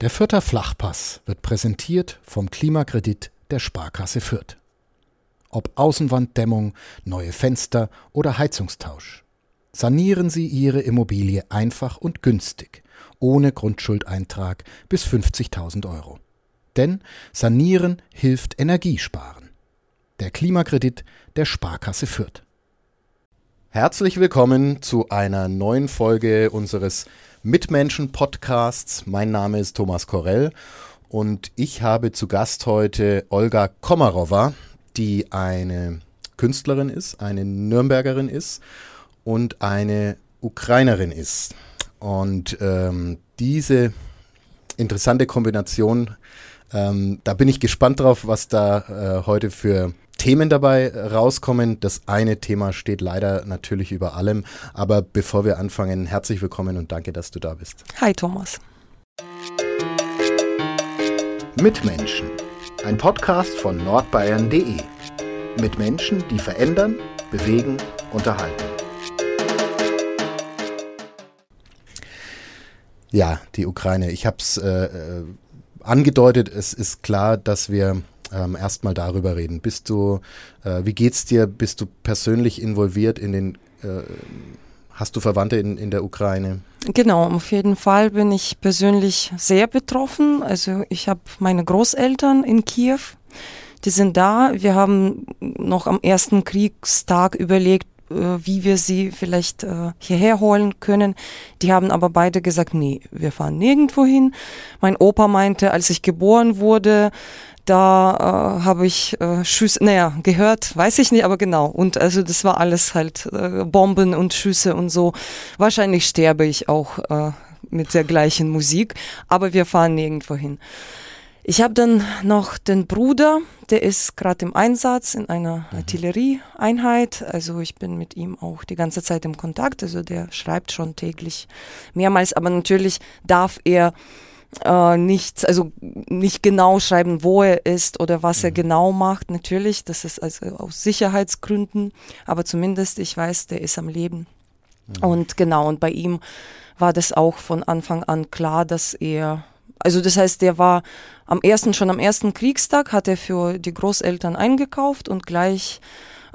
Der Fürther Flachpass wird präsentiert vom Klimakredit der Sparkasse Fürth. Ob Außenwanddämmung, neue Fenster oder Heizungstausch. Sanieren Sie Ihre Immobilie einfach und günstig, ohne Grundschuldeintrag bis 50.000 Euro. Denn Sanieren hilft Energiesparen. Der Klimakredit der Sparkasse Fürth. Herzlich willkommen zu einer neuen Folge unseres Mitmenschen-Podcasts. Mein Name ist Thomas Korell und ich habe zu Gast heute Olga Komarova, die eine Künstlerin ist, eine Nürnbergerin ist und eine Ukrainerin ist. Und ähm, diese interessante Kombination, ähm, da bin ich gespannt drauf, was da äh, heute für Themen dabei rauskommen. Das eine Thema steht leider natürlich über allem. Aber bevor wir anfangen, herzlich willkommen und danke, dass du da bist. Hi Thomas. Mitmenschen. Ein Podcast von nordbayern.de. Mit Menschen, die verändern, bewegen, unterhalten. Ja, die Ukraine. Ich habe es äh, äh, angedeutet. Es ist klar, dass wir ähm, erstmal darüber reden. Bist du, äh, wie geht's dir? Bist du persönlich involviert in den, äh, hast du Verwandte in, in der Ukraine? Genau, auf jeden Fall bin ich persönlich sehr betroffen. Also ich habe meine Großeltern in Kiew. Die sind da. Wir haben noch am ersten Kriegstag überlegt, äh, wie wir sie vielleicht äh, hierher holen können. Die haben aber beide gesagt, nee, wir fahren nirgendwo hin. Mein Opa meinte, als ich geboren wurde, da äh, habe ich äh, Schüsse, naja, gehört, weiß ich nicht, aber genau. Und also das war alles halt äh, Bomben und Schüsse und so. Wahrscheinlich sterbe ich auch äh, mit der gleichen Musik, aber wir fahren nirgendwo hin. Ich habe dann noch den Bruder, der ist gerade im Einsatz in einer mhm. Artillerieeinheit. Also ich bin mit ihm auch die ganze Zeit im Kontakt. Also der schreibt schon täglich mehrmals, aber natürlich darf er äh, nichts, also nicht genau schreiben, wo er ist oder was er mhm. genau macht. Natürlich, das ist also aus Sicherheitsgründen, aber zumindest ich weiß, der ist am Leben. Mhm. Und genau, und bei ihm war das auch von Anfang an klar, dass er, also das heißt, der war am ersten, schon am ersten Kriegstag hat er für die Großeltern eingekauft und gleich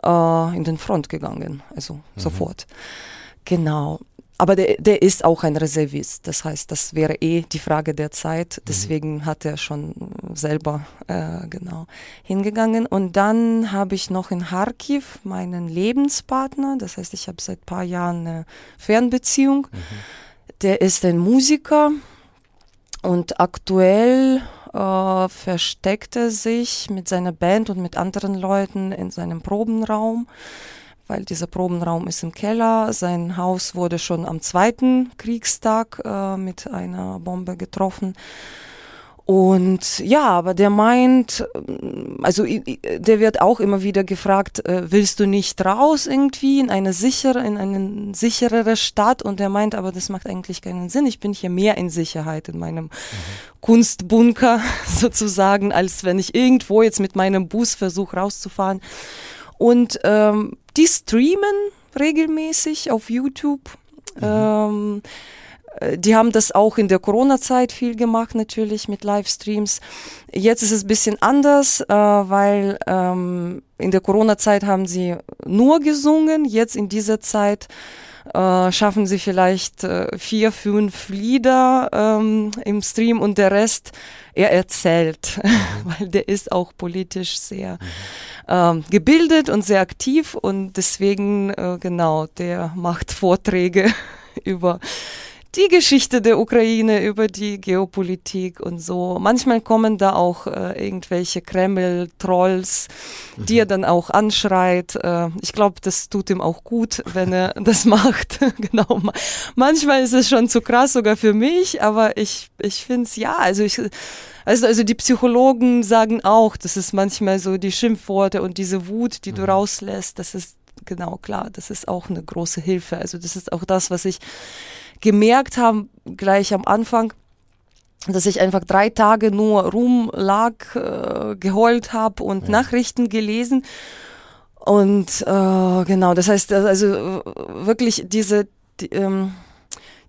äh, in den Front gegangen, also mhm. sofort. Genau. Aber der, der ist auch ein Reservist. Das heißt, das wäre eh die Frage der Zeit. Mhm. Deswegen mhm. hat er schon selber äh, genau hingegangen. Und dann habe ich noch in Kharkiv meinen Lebenspartner. Das heißt, ich habe seit ein paar Jahren eine Fernbeziehung. Mhm. Der ist ein Musiker und aktuell äh, versteckt er sich mit seiner Band und mit anderen Leuten in seinem Probenraum weil dieser Probenraum ist im Keller. Sein Haus wurde schon am zweiten Kriegstag äh, mit einer Bombe getroffen. Und ja, aber der meint, also der wird auch immer wieder gefragt, äh, willst du nicht raus irgendwie in eine sichere, in eine sicherere Stadt? Und er meint, aber das macht eigentlich keinen Sinn. Ich bin hier mehr in Sicherheit in meinem mhm. Kunstbunker sozusagen, als wenn ich irgendwo jetzt mit meinem Bus versuche rauszufahren. Und ähm, die streamen regelmäßig auf YouTube. Mhm. Ähm, äh, die haben das auch in der Corona-Zeit viel gemacht, natürlich mit Livestreams. Jetzt ist es ein bisschen anders, äh, weil ähm, in der Corona-Zeit haben sie nur gesungen. Jetzt in dieser Zeit äh, schaffen sie vielleicht äh, vier, fünf Lieder ähm, im Stream und der Rest, er erzählt, mhm. weil der ist auch politisch sehr mhm. Ähm, gebildet und sehr aktiv und deswegen, äh, genau, der macht Vorträge über die Geschichte der Ukraine, über die Geopolitik und so. Manchmal kommen da auch äh, irgendwelche Kreml-Trolls, mhm. die er dann auch anschreit. Äh, ich glaube, das tut ihm auch gut, wenn er das macht. genau. Manchmal ist es schon zu krass sogar für mich, aber ich, ich finde es ja, also ich, also, also die Psychologen sagen auch, das ist manchmal so die Schimpfworte und diese Wut, die mhm. du rauslässt, das ist genau klar, das ist auch eine große Hilfe. Also das ist auch das, was ich gemerkt haben, gleich am Anfang, dass ich einfach drei Tage nur rumlag, äh, geheult habe und ja. Nachrichten gelesen. Und äh, genau, das heißt, also wirklich diese, die, ähm,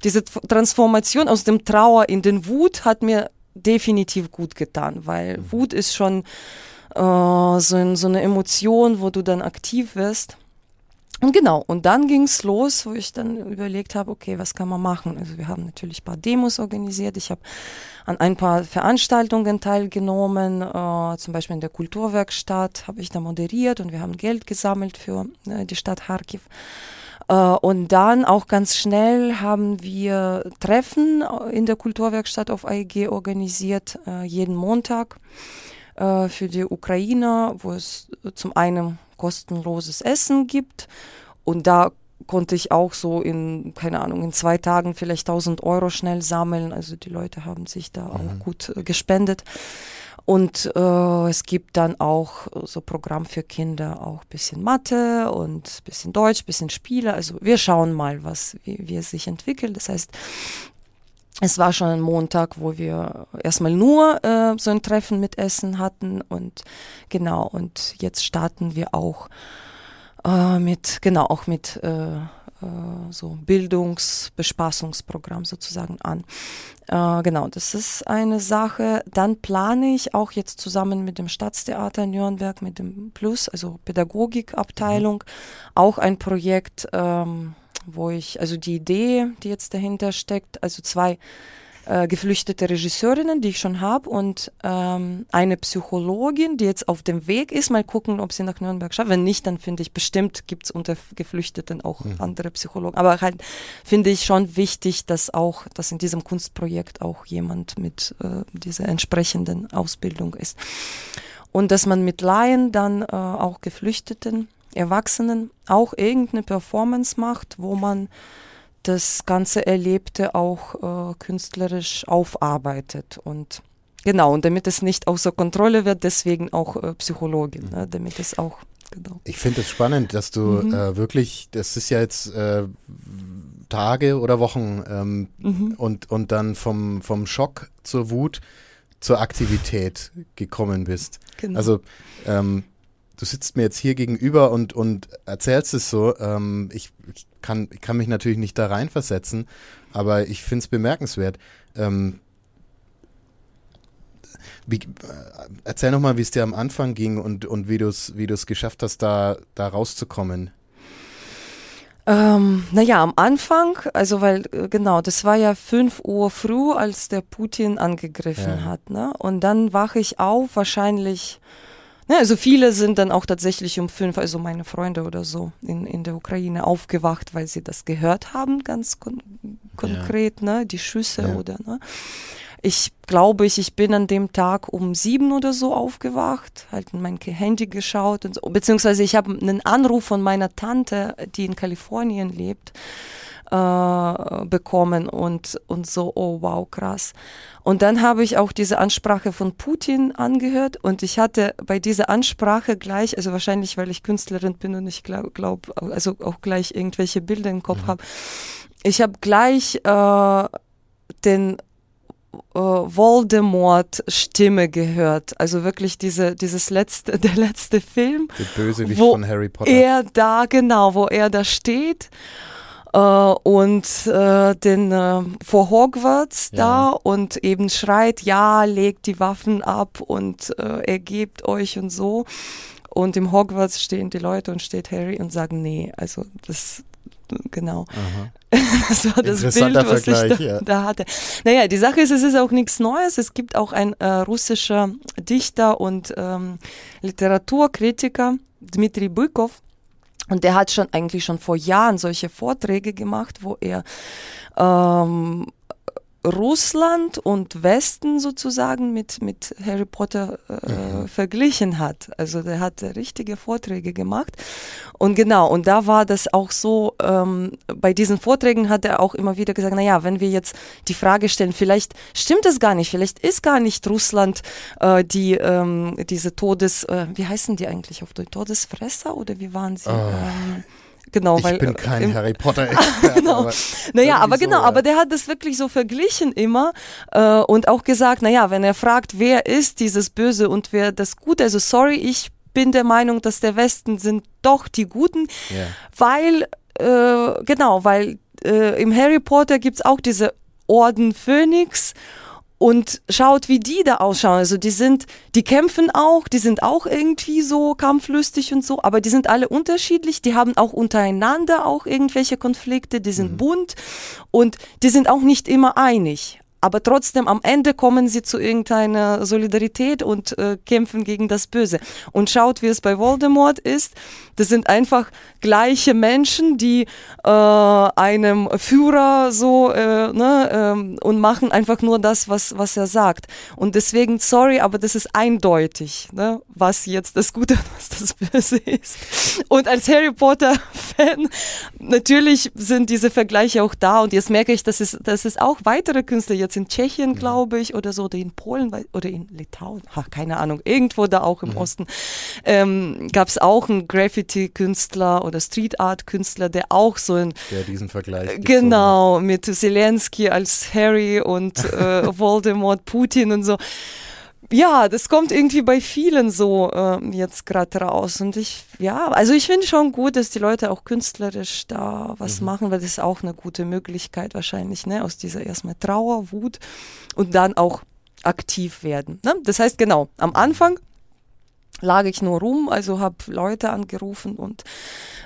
diese Transformation aus dem Trauer in den Wut hat mir definitiv gut getan, weil mhm. Wut ist schon äh, so, so eine Emotion, wo du dann aktiv wirst. Und genau, und dann ging es los, wo ich dann überlegt habe, okay, was kann man machen? Also wir haben natürlich ein paar Demos organisiert. Ich habe an ein paar Veranstaltungen teilgenommen, äh, zum Beispiel in der Kulturwerkstatt habe ich da moderiert und wir haben Geld gesammelt für äh, die Stadt Kharkiv. Äh, und dann auch ganz schnell haben wir Treffen in der Kulturwerkstatt auf AEG organisiert, äh, jeden Montag äh, für die Ukrainer, wo es zum einen kostenloses Essen gibt. Und da konnte ich auch so in, keine Ahnung, in zwei Tagen vielleicht 1000 Euro schnell sammeln. Also die Leute haben sich da mhm. auch gut gespendet. Und äh, es gibt dann auch so Programm für Kinder, auch bisschen Mathe und bisschen Deutsch, bisschen Spiele. Also wir schauen mal, was, wie, wie es sich entwickelt. Das heißt, es war schon ein Montag, wo wir erstmal nur äh, so ein Treffen mit Essen hatten und genau, und jetzt starten wir auch äh, mit, genau, auch mit äh, äh so Bildungsbespaßungsprogramm sozusagen an. Äh, genau, das ist eine Sache. Dann plane ich auch jetzt zusammen mit dem Staatstheater Nürnberg, mit dem Plus, also Pädagogikabteilung, mhm. auch ein Projekt, ähm, wo ich, also die Idee, die jetzt dahinter steckt, also zwei äh, geflüchtete Regisseurinnen, die ich schon habe, und ähm, eine Psychologin, die jetzt auf dem Weg ist. Mal gucken, ob sie nach Nürnberg schafft. Wenn nicht, dann finde ich bestimmt gibt es unter Geflüchteten auch mhm. andere Psychologen. Aber halt finde ich schon wichtig, dass auch, dass in diesem Kunstprojekt auch jemand mit äh, dieser entsprechenden Ausbildung ist. Und dass man mit Laien dann äh, auch Geflüchteten Erwachsenen auch irgendeine Performance macht, wo man das ganze Erlebte auch äh, künstlerisch aufarbeitet und genau und damit es nicht außer Kontrolle wird, deswegen auch äh, Psychologin, ne, damit es auch genau. Ich finde es spannend, dass du mhm. äh, wirklich, das ist ja jetzt äh, Tage oder Wochen ähm, mhm. und und dann vom vom Schock zur Wut zur Aktivität gekommen bist. Genau. Also ähm, du sitzt mir jetzt hier gegenüber und, und erzählst es so. Ähm, ich, ich, kann, ich kann mich natürlich nicht da reinversetzen, aber ich finde es bemerkenswert. Ähm, wie, äh, erzähl nochmal, wie es dir am Anfang ging und, und wie du es wie geschafft hast, da, da rauszukommen. Ähm, naja, am Anfang, also weil, äh, genau, das war ja 5 Uhr früh, als der Putin angegriffen ja. hat. Ne? Und dann wache ich auf, wahrscheinlich Ne, also viele sind dann auch tatsächlich um fünf, also meine Freunde oder so in, in der Ukraine aufgewacht, weil sie das gehört haben, ganz kon konkret, ja. ne, die Schüsse ja. oder ne. Ich glaube, ich, ich bin an dem Tag um sieben oder so aufgewacht, halt in mein Handy geschaut und so, beziehungsweise ich habe einen Anruf von meiner Tante, die in Kalifornien lebt, äh, bekommen und, und so, oh wow, krass. Und dann habe ich auch diese Ansprache von Putin angehört und ich hatte bei dieser Ansprache gleich, also wahrscheinlich, weil ich Künstlerin bin und ich glaube, glaub, also auch gleich irgendwelche Bilder im Kopf mhm. habe, ich habe gleich äh, den äh, Voldemort-Stimme gehört. Also wirklich diese, dieses letzte, der letzte Film. Der Bösewicht wo von Harry Potter. Er da, genau, wo er da steht äh, und äh, den äh, vor Hogwarts ja. da und eben schreit, ja, legt die Waffen ab und äh, ergebt euch und so. Und im Hogwarts stehen die Leute und steht Harry und sagen, nee, also das, genau. das war das Bild, was Vergleich, ich da, ja. da, hatte. Naja, die Sache ist, es ist auch nichts Neues. Es gibt auch ein äh, russischer Dichter und ähm, Literaturkritiker, Dmitri Bykov, und der hat schon eigentlich schon vor Jahren solche Vorträge gemacht, wo er ähm, Russland und Westen sozusagen mit, mit Harry Potter äh, mhm. verglichen hat. Also der hat richtige Vorträge gemacht. Und genau, und da war das auch so, ähm, bei diesen Vorträgen hat er auch immer wieder gesagt, naja, wenn wir jetzt die Frage stellen, vielleicht stimmt das gar nicht, vielleicht ist gar nicht Russland äh, die, ähm, diese Todes, äh, wie heißen die eigentlich auf Deutsch, Todesfresser oder wie waren sie? Oh. Ähm, Genau, ich weil, bin kein äh, Harry Potter-Experte. genau. naja, aber genau, ja. aber der hat das wirklich so verglichen immer äh, und auch gesagt, naja, wenn er fragt, wer ist dieses Böse und wer das Gute, also sorry, ich bin der Meinung, dass der Westen sind doch die Guten, yeah. weil, äh, genau, weil äh, im Harry Potter gibt es auch diese Orden Phönix und schaut, wie die da ausschauen. Also die sind, die kämpfen auch, die sind auch irgendwie so kampflustig und so, aber die sind alle unterschiedlich, die haben auch untereinander auch irgendwelche Konflikte, die sind mhm. bunt und die sind auch nicht immer einig aber trotzdem am Ende kommen sie zu irgendeiner Solidarität und äh, kämpfen gegen das Böse. Und schaut, wie es bei Voldemort ist. Das sind einfach gleiche Menschen, die äh, einem Führer so äh, ne, ähm, und machen einfach nur das, was, was er sagt. Und deswegen, sorry, aber das ist eindeutig, ne, was jetzt das Gute und was das Böse ist. Und als Harry Potter-Fan, natürlich sind diese Vergleiche auch da. Und jetzt merke ich, dass es, dass es auch weitere Künstler jetzt in Tschechien, glaube ich, oder so, oder in Polen oder in Litauen, ha, keine Ahnung, irgendwo da auch im mhm. Osten, ähm, gab es auch einen Graffiti-Künstler oder Street Art-Künstler, der auch so ein. Der diesen Vergleich. Genau, mit Zelensky als Harry und äh, Voldemort, Putin und so ja, das kommt irgendwie bei vielen so äh, jetzt gerade raus. Und ich, ja, also ich finde schon gut, dass die Leute auch künstlerisch da was mhm. machen, weil das ist auch eine gute Möglichkeit wahrscheinlich, ne, aus dieser erstmal Trauer, Wut und dann auch aktiv werden. Ne? Das heißt, genau, am Anfang lag ich nur rum, also habe Leute angerufen und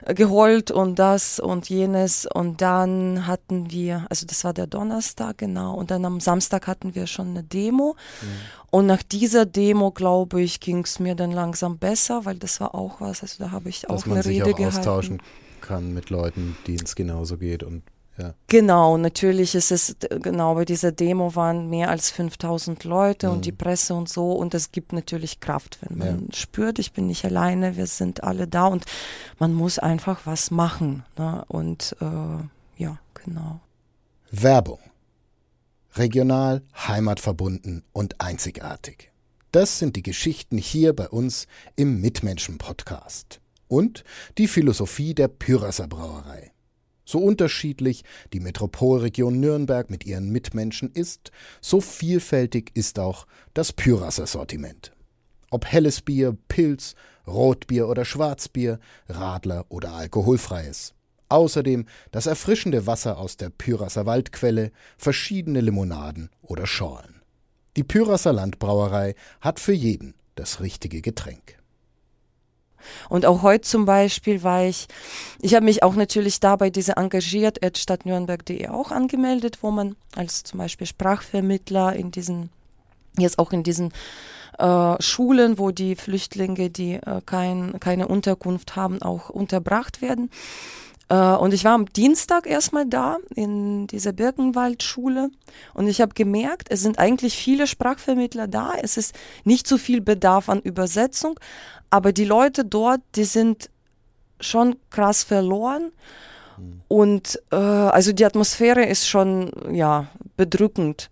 äh, geheult und das und jenes und dann hatten wir, also das war der Donnerstag genau und dann am Samstag hatten wir schon eine Demo mhm. Und nach dieser Demo glaube ich ging es mir dann langsam besser, weil das war auch was, also da habe ich Dass auch eine Rede auch gehalten. austauschen kann mit Leuten, denen es genauso geht und ja. Genau, natürlich ist es, genau, bei dieser Demo waren mehr als 5000 Leute mhm. und die Presse und so und es gibt natürlich Kraft, wenn man ja. spürt, ich bin nicht alleine, wir sind alle da und man muss einfach was machen. Ne? Und äh, ja, genau. Werbung. Regional, heimatverbunden und einzigartig. Das sind die Geschichten hier bei uns im Mitmenschen-Podcast. Und die Philosophie der Pyrasser Brauerei. So unterschiedlich die Metropolregion Nürnberg mit ihren Mitmenschen ist, so vielfältig ist auch das Pyrasser Sortiment. Ob helles Bier, Pilz, Rotbier oder Schwarzbier, Radler oder alkoholfreies. Außerdem das erfrischende Wasser aus der Pyrasser Waldquelle, verschiedene Limonaden oder Schorlen. Die Pyrasser Landbrauerei hat für jeden das richtige Getränk. Und auch heute zum Beispiel war ich, ich habe mich auch natürlich dabei diese engagiert stadtnürnberg.de auch angemeldet, wo man als zum Beispiel Sprachvermittler in diesen, jetzt auch in diesen äh, Schulen, wo die Flüchtlinge, die äh, kein, keine Unterkunft haben, auch unterbracht werden. Äh, und ich war am Dienstag erstmal da in dieser Birkenwaldschule und ich habe gemerkt, es sind eigentlich viele Sprachvermittler da. Es ist nicht so viel Bedarf an Übersetzung, aber die Leute dort, die sind schon krass verloren. Mhm. Und äh, also die Atmosphäre ist schon ja bedrückend.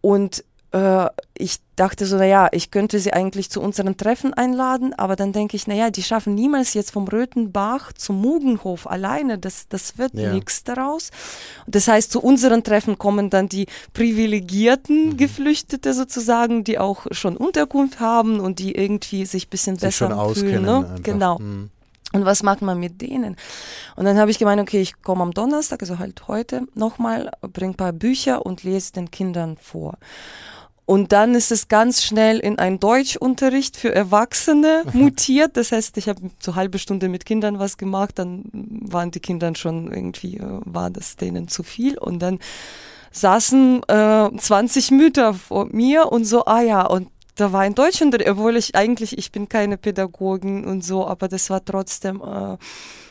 Und äh, ich dachte so, naja, ich könnte sie eigentlich zu unseren Treffen einladen, aber dann denke ich, naja, die schaffen niemals jetzt vom Röthenbach zum Mugenhof alleine, das, das wird ja. nichts daraus. Das heißt, zu unseren Treffen kommen dann die privilegierten mhm. Geflüchtete sozusagen, die auch schon Unterkunft haben und die irgendwie sich ein bisschen sich besser fühlen. Ne? Genau. Mhm. Und was macht man mit denen? Und dann habe ich gemeint, okay, ich komme am Donnerstag, also halt heute nochmal, bringe ein paar Bücher und lese den Kindern vor. Und dann ist es ganz schnell in einen Deutschunterricht für Erwachsene mutiert. Das heißt, ich habe so halbe Stunde mit Kindern was gemacht, dann waren die Kinder schon irgendwie, äh, war das denen zu viel. Und dann saßen äh, 20 Mütter vor mir und so, ah ja, und da war ein Deutschunterricht, obwohl ich eigentlich, ich bin keine Pädagogin und so, aber das war trotzdem äh,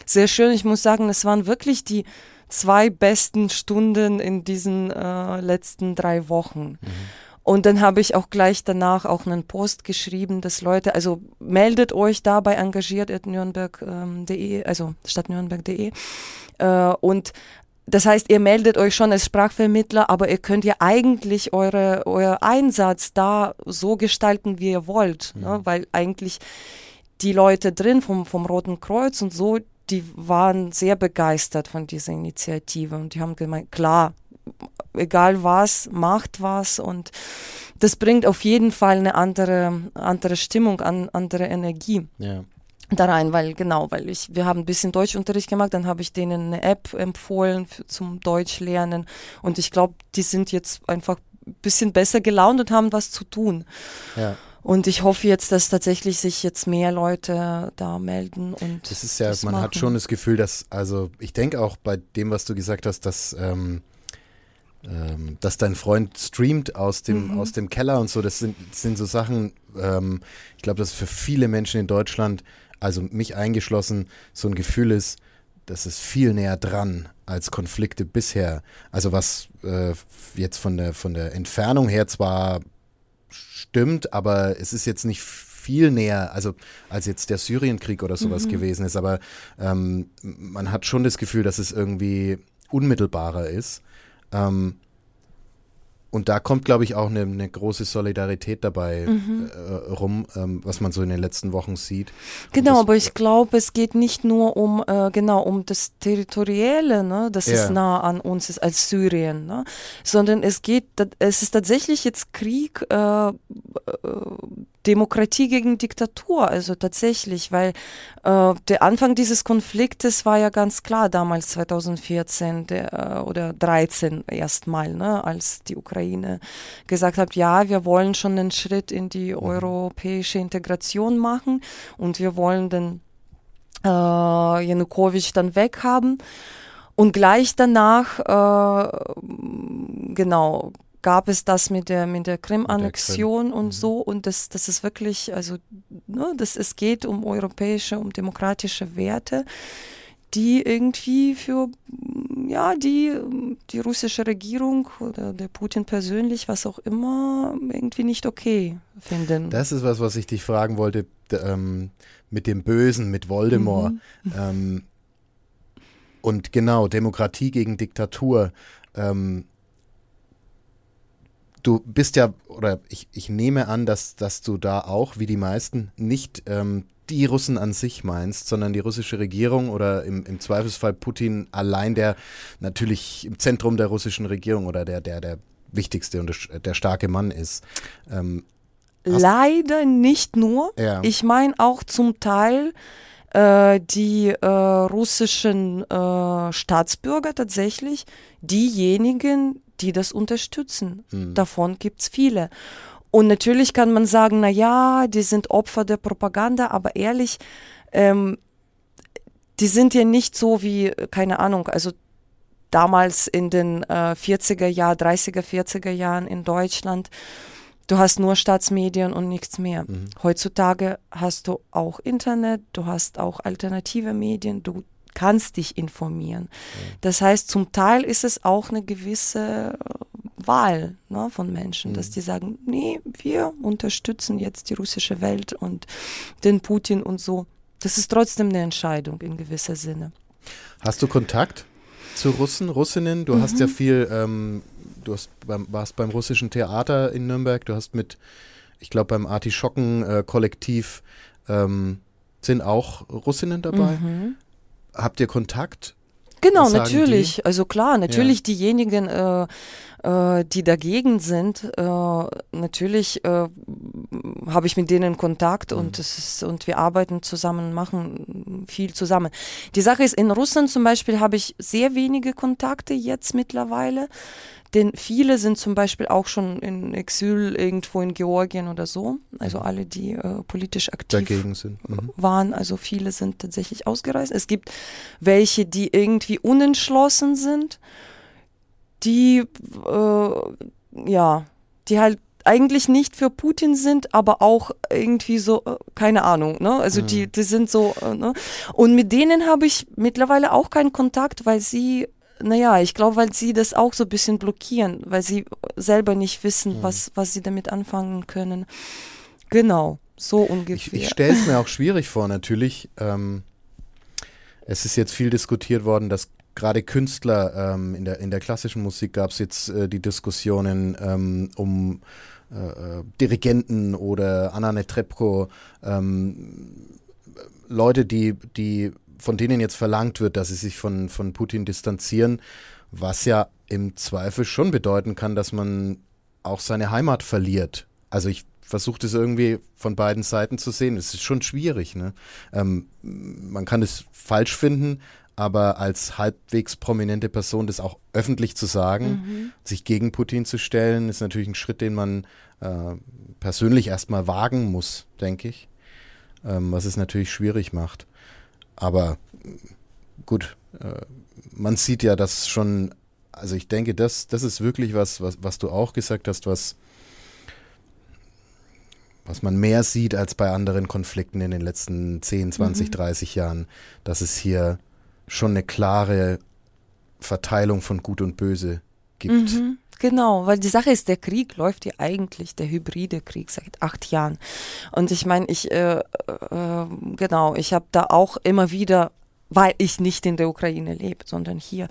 sehr schön. Ich muss sagen, es waren wirklich die zwei besten Stunden in diesen äh, letzten drei Wochen. Mhm. Und dann habe ich auch gleich danach auch einen Post geschrieben, dass Leute, also meldet euch dabei engagiert at nürnberg.de, ähm, also stadtnürnberg.de. Äh, und das heißt, ihr meldet euch schon als Sprachvermittler, aber ihr könnt ja eigentlich eure, euer Einsatz da so gestalten, wie ihr wollt. Ne? Mhm. Ne? Weil eigentlich die Leute drin vom, vom Roten Kreuz und so, die waren sehr begeistert von dieser Initiative und die haben gemeint, klar, egal was, macht was und das bringt auf jeden Fall eine andere, andere Stimmung, an, andere Energie. Ja. Da rein, weil genau, weil ich, wir haben ein bisschen Deutschunterricht gemacht, dann habe ich denen eine App empfohlen für, zum Deutsch lernen und ich glaube, die sind jetzt einfach ein bisschen besser gelaunt und haben was zu tun. Ja. Und ich hoffe jetzt, dass tatsächlich sich jetzt mehr Leute da melden und. Das ist ja, das man machen. hat schon das Gefühl, dass, also ich denke auch bei dem, was du gesagt hast, dass, ähm, ähm, dass dein Freund streamt aus dem, mhm. aus dem Keller und so, das sind, das sind so Sachen, ähm, ich glaube, dass für viele Menschen in Deutschland, also mich eingeschlossen, so ein Gefühl ist, das ist viel näher dran als Konflikte bisher. Also was äh, jetzt von der, von der Entfernung her zwar stimmt, aber es ist jetzt nicht viel näher, also als jetzt der Syrienkrieg oder sowas mhm. gewesen ist. Aber ähm, man hat schon das Gefühl, dass es irgendwie unmittelbarer ist. Ähm, und da kommt, glaube ich, auch eine, eine große Solidarität dabei mhm. äh, rum, ähm, was man so in den letzten Wochen sieht. Genau, das, aber ich glaube, es geht nicht nur um äh, genau um das Territorielle, ne, dass ja. es nah an uns ist als Syrien, ne, sondern es geht, es ist tatsächlich jetzt Krieg äh, äh Demokratie gegen Diktatur, also tatsächlich, weil äh, der Anfang dieses Konfliktes war ja ganz klar damals 2014 der, äh, oder 13 erstmal, ne, als die Ukraine gesagt hat, ja, wir wollen schon einen Schritt in die mhm. europäische Integration machen und wir wollen den äh, Janukowitsch dann weghaben. Und gleich danach, äh, genau, gab es das mit der, mit der Krim-Annexion und mhm. so. Und das, das ist wirklich, also, ne, das, es geht um europäische, um demokratische Werte, die irgendwie für, ja, die, die russische Regierung oder der Putin persönlich, was auch immer, irgendwie nicht okay finden. Das ist was, was ich dich fragen wollte, ähm, mit dem Bösen, mit Voldemort. Mhm. Ähm, und genau, Demokratie gegen Diktatur. Ähm, du bist ja, oder ich, ich nehme an, dass, dass du da auch, wie die meisten, nicht ähm, die Russen an sich meinst, sondern die russische Regierung oder im, im Zweifelsfall Putin allein, der natürlich im Zentrum der russischen Regierung oder der, der, der wichtigste und der starke Mann ist. Ähm, Leider nicht nur. Ja. Ich meine auch zum Teil äh, die äh, russischen äh, Staatsbürger tatsächlich diejenigen, die das unterstützen. Mhm. Davon gibt es viele. Und natürlich kann man sagen, na ja, die sind Opfer der Propaganda, aber ehrlich, ähm, die sind ja nicht so wie, keine Ahnung, also damals in den äh, 40er Jahren, 30er, 40er Jahren in Deutschland. Du hast nur Staatsmedien und nichts mehr. Mhm. Heutzutage hast du auch Internet, du hast auch alternative Medien, du kannst dich informieren. Das heißt, zum Teil ist es auch eine gewisse äh, Wahl ne, von Menschen, mhm. dass die sagen, nee, wir unterstützen jetzt die russische Welt und den Putin und so. Das ist trotzdem eine Entscheidung in gewisser Sinne. Hast du Kontakt zu Russen, Russinnen? Du mhm. hast ja mhm. viel, ähm, du hast beim, warst beim russischen Theater in Nürnberg, du hast mit, ich glaube, beim Artischocken-Kollektiv äh, ähm, sind auch Russinnen dabei. Mhm habt ihr Kontakt? Genau, natürlich. Die? Also klar, natürlich ja. diejenigen, äh, äh, die dagegen sind, äh, natürlich äh, habe ich mit denen Kontakt mhm. und es ist, und wir arbeiten zusammen, machen viel zusammen. Die Sache ist, in Russland zum Beispiel habe ich sehr wenige Kontakte jetzt mittlerweile. Denn viele sind zum Beispiel auch schon in Exil irgendwo in Georgien oder so. Also mhm. alle, die äh, politisch aktiv mhm. waren. Also viele sind tatsächlich ausgereist. Es gibt welche, die irgendwie unentschlossen sind, die äh, ja, die halt eigentlich nicht für Putin sind, aber auch irgendwie so, äh, keine Ahnung, ne? Also mhm. die, die sind so, äh, ne? Und mit denen habe ich mittlerweile auch keinen Kontakt, weil sie naja, ich glaube, weil sie das auch so ein bisschen blockieren, weil sie selber nicht wissen, mhm. was, was sie damit anfangen können. Genau, so ungefähr. Ich, ich stelle es mir auch schwierig vor, natürlich. Ähm, es ist jetzt viel diskutiert worden, dass gerade Künstler ähm, in, der, in der klassischen Musik gab es jetzt äh, die Diskussionen ähm, um äh, äh, Dirigenten oder Anna Netrebko, ähm, Leute, die, die von denen jetzt verlangt wird, dass sie sich von, von Putin distanzieren, was ja im Zweifel schon bedeuten kann, dass man auch seine Heimat verliert. Also ich versuche das irgendwie von beiden Seiten zu sehen. Es ist schon schwierig. Ne? Ähm, man kann es falsch finden, aber als halbwegs prominente Person das auch öffentlich zu sagen, mhm. sich gegen Putin zu stellen, ist natürlich ein Schritt, den man äh, persönlich erstmal wagen muss, denke ich, ähm, was es natürlich schwierig macht. Aber gut, äh, man sieht ja, dass schon, also ich denke, das, das ist wirklich was, was, was du auch gesagt hast, was was man mehr sieht als bei anderen Konflikten in den letzten 10, 20, mhm. 30 Jahren, dass es hier schon eine klare Verteilung von Gut und Böse gibt. Mhm, genau, weil die Sache ist, der Krieg läuft ja eigentlich, der hybride Krieg seit acht Jahren. Und ich meine, ich, äh, äh, genau, ich habe da auch immer wieder weil ich nicht in der Ukraine lebe, sondern hier mhm.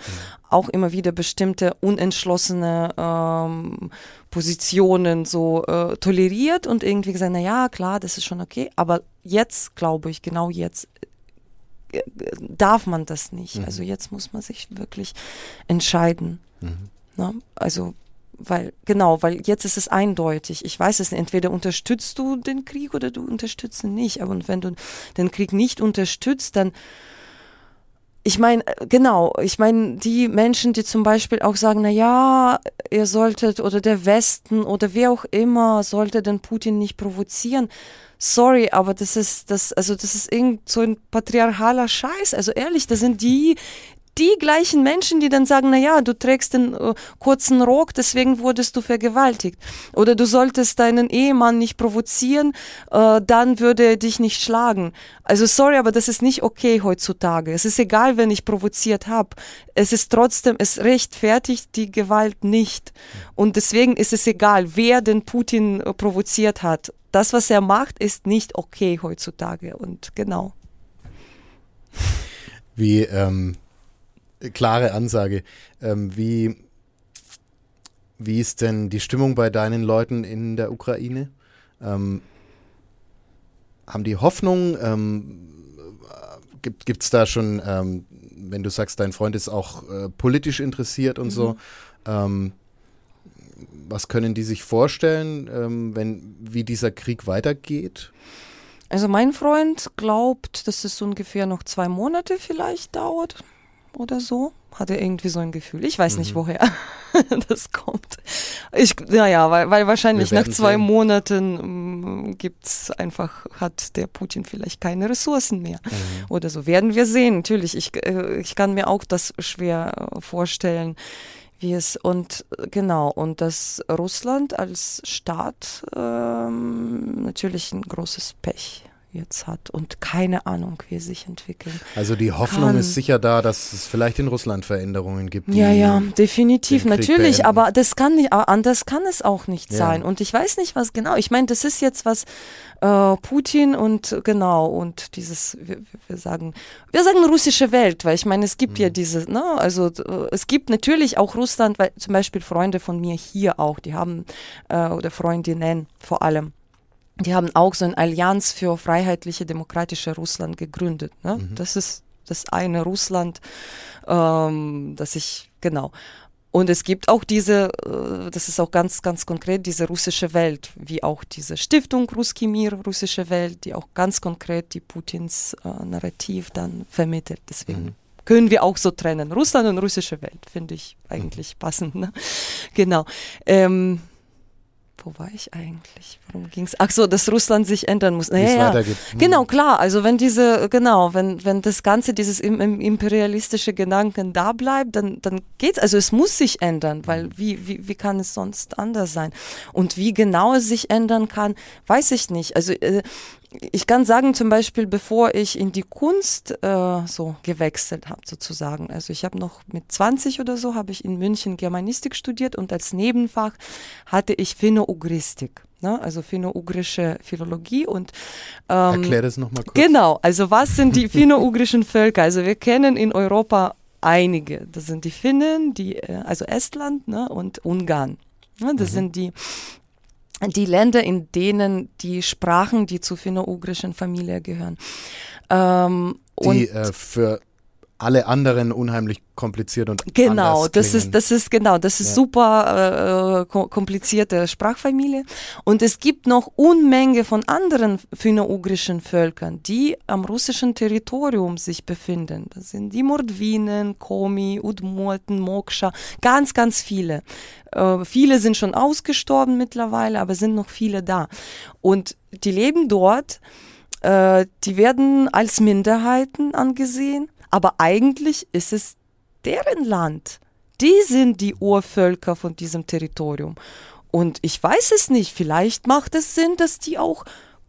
auch immer wieder bestimmte unentschlossene ähm, Positionen so äh, toleriert und irgendwie gesagt, na ja, klar, das ist schon okay, aber jetzt glaube ich, genau jetzt darf man das nicht. Mhm. Also jetzt muss man sich wirklich entscheiden. Mhm. Ne? Also weil, genau, weil jetzt ist es eindeutig. Ich weiß es, entweder unterstützt du den Krieg oder du unterstützt ihn nicht. Aber wenn du den Krieg nicht unterstützt, dann ich meine, genau, ich meine, die Menschen, die zum Beispiel auch sagen, na ja, ihr solltet oder der Westen oder wer auch immer sollte den Putin nicht provozieren. Sorry, aber das ist das, also das ist irgend so ein patriarchaler Scheiß. Also ehrlich, das sind die, die gleichen Menschen, die dann sagen, na ja, du trägst den äh, kurzen Rock, deswegen wurdest du vergewaltigt. Oder du solltest deinen Ehemann nicht provozieren, äh, dann würde er dich nicht schlagen. Also sorry, aber das ist nicht okay heutzutage. Es ist egal, wenn ich provoziert habe. Es ist trotzdem, es rechtfertigt die Gewalt nicht. Und deswegen ist es egal, wer den Putin äh, provoziert hat. Das, was er macht, ist nicht okay heutzutage. Und genau. Wie, ähm, klare Ansage. Ähm, wie, wie ist denn die Stimmung bei deinen Leuten in der Ukraine? Ähm, haben die Hoffnung? Ähm, gibt es da schon, ähm, wenn du sagst, dein Freund ist auch äh, politisch interessiert und mhm. so, ähm, was können die sich vorstellen, ähm, wenn, wie dieser Krieg weitergeht? Also mein Freund glaubt, dass es ungefähr noch zwei Monate vielleicht dauert oder so. Hatte irgendwie so ein Gefühl. Ich weiß mhm. nicht, woher das kommt. Ich, naja, weil, weil wahrscheinlich nach zwei sehen. Monaten ähm, gibt's einfach, hat der Putin vielleicht keine Ressourcen mehr mhm. oder so. Werden wir sehen. Natürlich, ich, äh, ich kann mir auch das schwer äh, vorstellen, wie es und genau und dass Russland als Staat ähm, natürlich ein großes Pech jetzt hat und keine Ahnung, wie es sich entwickeln. Also die Hoffnung kann. ist sicher da, dass es vielleicht in Russland Veränderungen gibt. Ja, ja, definitiv, natürlich, beenden. aber das kann nicht, anders kann es auch nicht ja. sein. Und ich weiß nicht, was genau. Ich meine, das ist jetzt was äh, Putin und genau und dieses, wir, wir, sagen, wir sagen russische Welt, weil ich meine, es gibt mhm. ja diese, ne, also es gibt natürlich auch Russland, weil zum Beispiel Freunde von mir hier auch, die haben äh, oder Freundinnen vor allem die haben auch so eine Allianz für freiheitliche demokratische Russland gegründet. Ne? Mhm. Das ist das eine Russland, ähm, das ich, genau. Und es gibt auch diese, äh, das ist auch ganz, ganz konkret, diese russische Welt, wie auch diese Stiftung Ruski Mir, russische Welt, die auch ganz konkret die Putins äh, Narrativ dann vermittelt. Deswegen mhm. können wir auch so trennen. Russland und russische Welt, finde ich eigentlich mhm. passend. Ne? Genau. Ähm, wo war ich eigentlich? Worum ging es? Ach so, dass Russland sich ändern muss. Naja, ja. weitergeht. Hm. Genau, klar. Also wenn diese, genau, wenn, wenn das Ganze, dieses im, im imperialistische Gedanken da bleibt, dann, dann geht's. Also es muss sich ändern, weil hm. wie, wie, wie kann es sonst anders sein? Und wie genau es sich ändern kann, weiß ich nicht. Also äh, ich kann sagen, zum Beispiel, bevor ich in die Kunst äh, so gewechselt habe, sozusagen. Also ich habe noch mit 20 oder so, habe ich in München Germanistik studiert und als Nebenfach hatte ich Finno-Ugristik. Ne? Also finno-ugrische Philologie und ähm, Erklär das nochmal kurz. Genau, also was sind die finno-ugrischen Völker? Also wir kennen in Europa einige. Das sind die Finnen, die, äh, also Estland ne? und Ungarn. Ne? Das mhm. sind die die Länder, in denen die Sprachen, die zur finno-ugrischen Familie gehören. Ähm, die äh, für alle anderen unheimlich kompliziert und genau das ist das ist genau das ist ja. super äh, komplizierte Sprachfamilie. Und es gibt noch Unmenge von anderen finno-ugrischen Völkern die am russischen Territorium sich befinden. Das sind die Mordwinen Komi Udmurten Moksha ganz ganz viele. Äh, viele sind schon ausgestorben mittlerweile aber sind noch viele da. Und die leben dort äh, die werden als Minderheiten angesehen aber eigentlich ist es deren Land. Die sind die Urvölker von diesem Territorium. Und ich weiß es nicht, vielleicht macht es Sinn, dass die auch,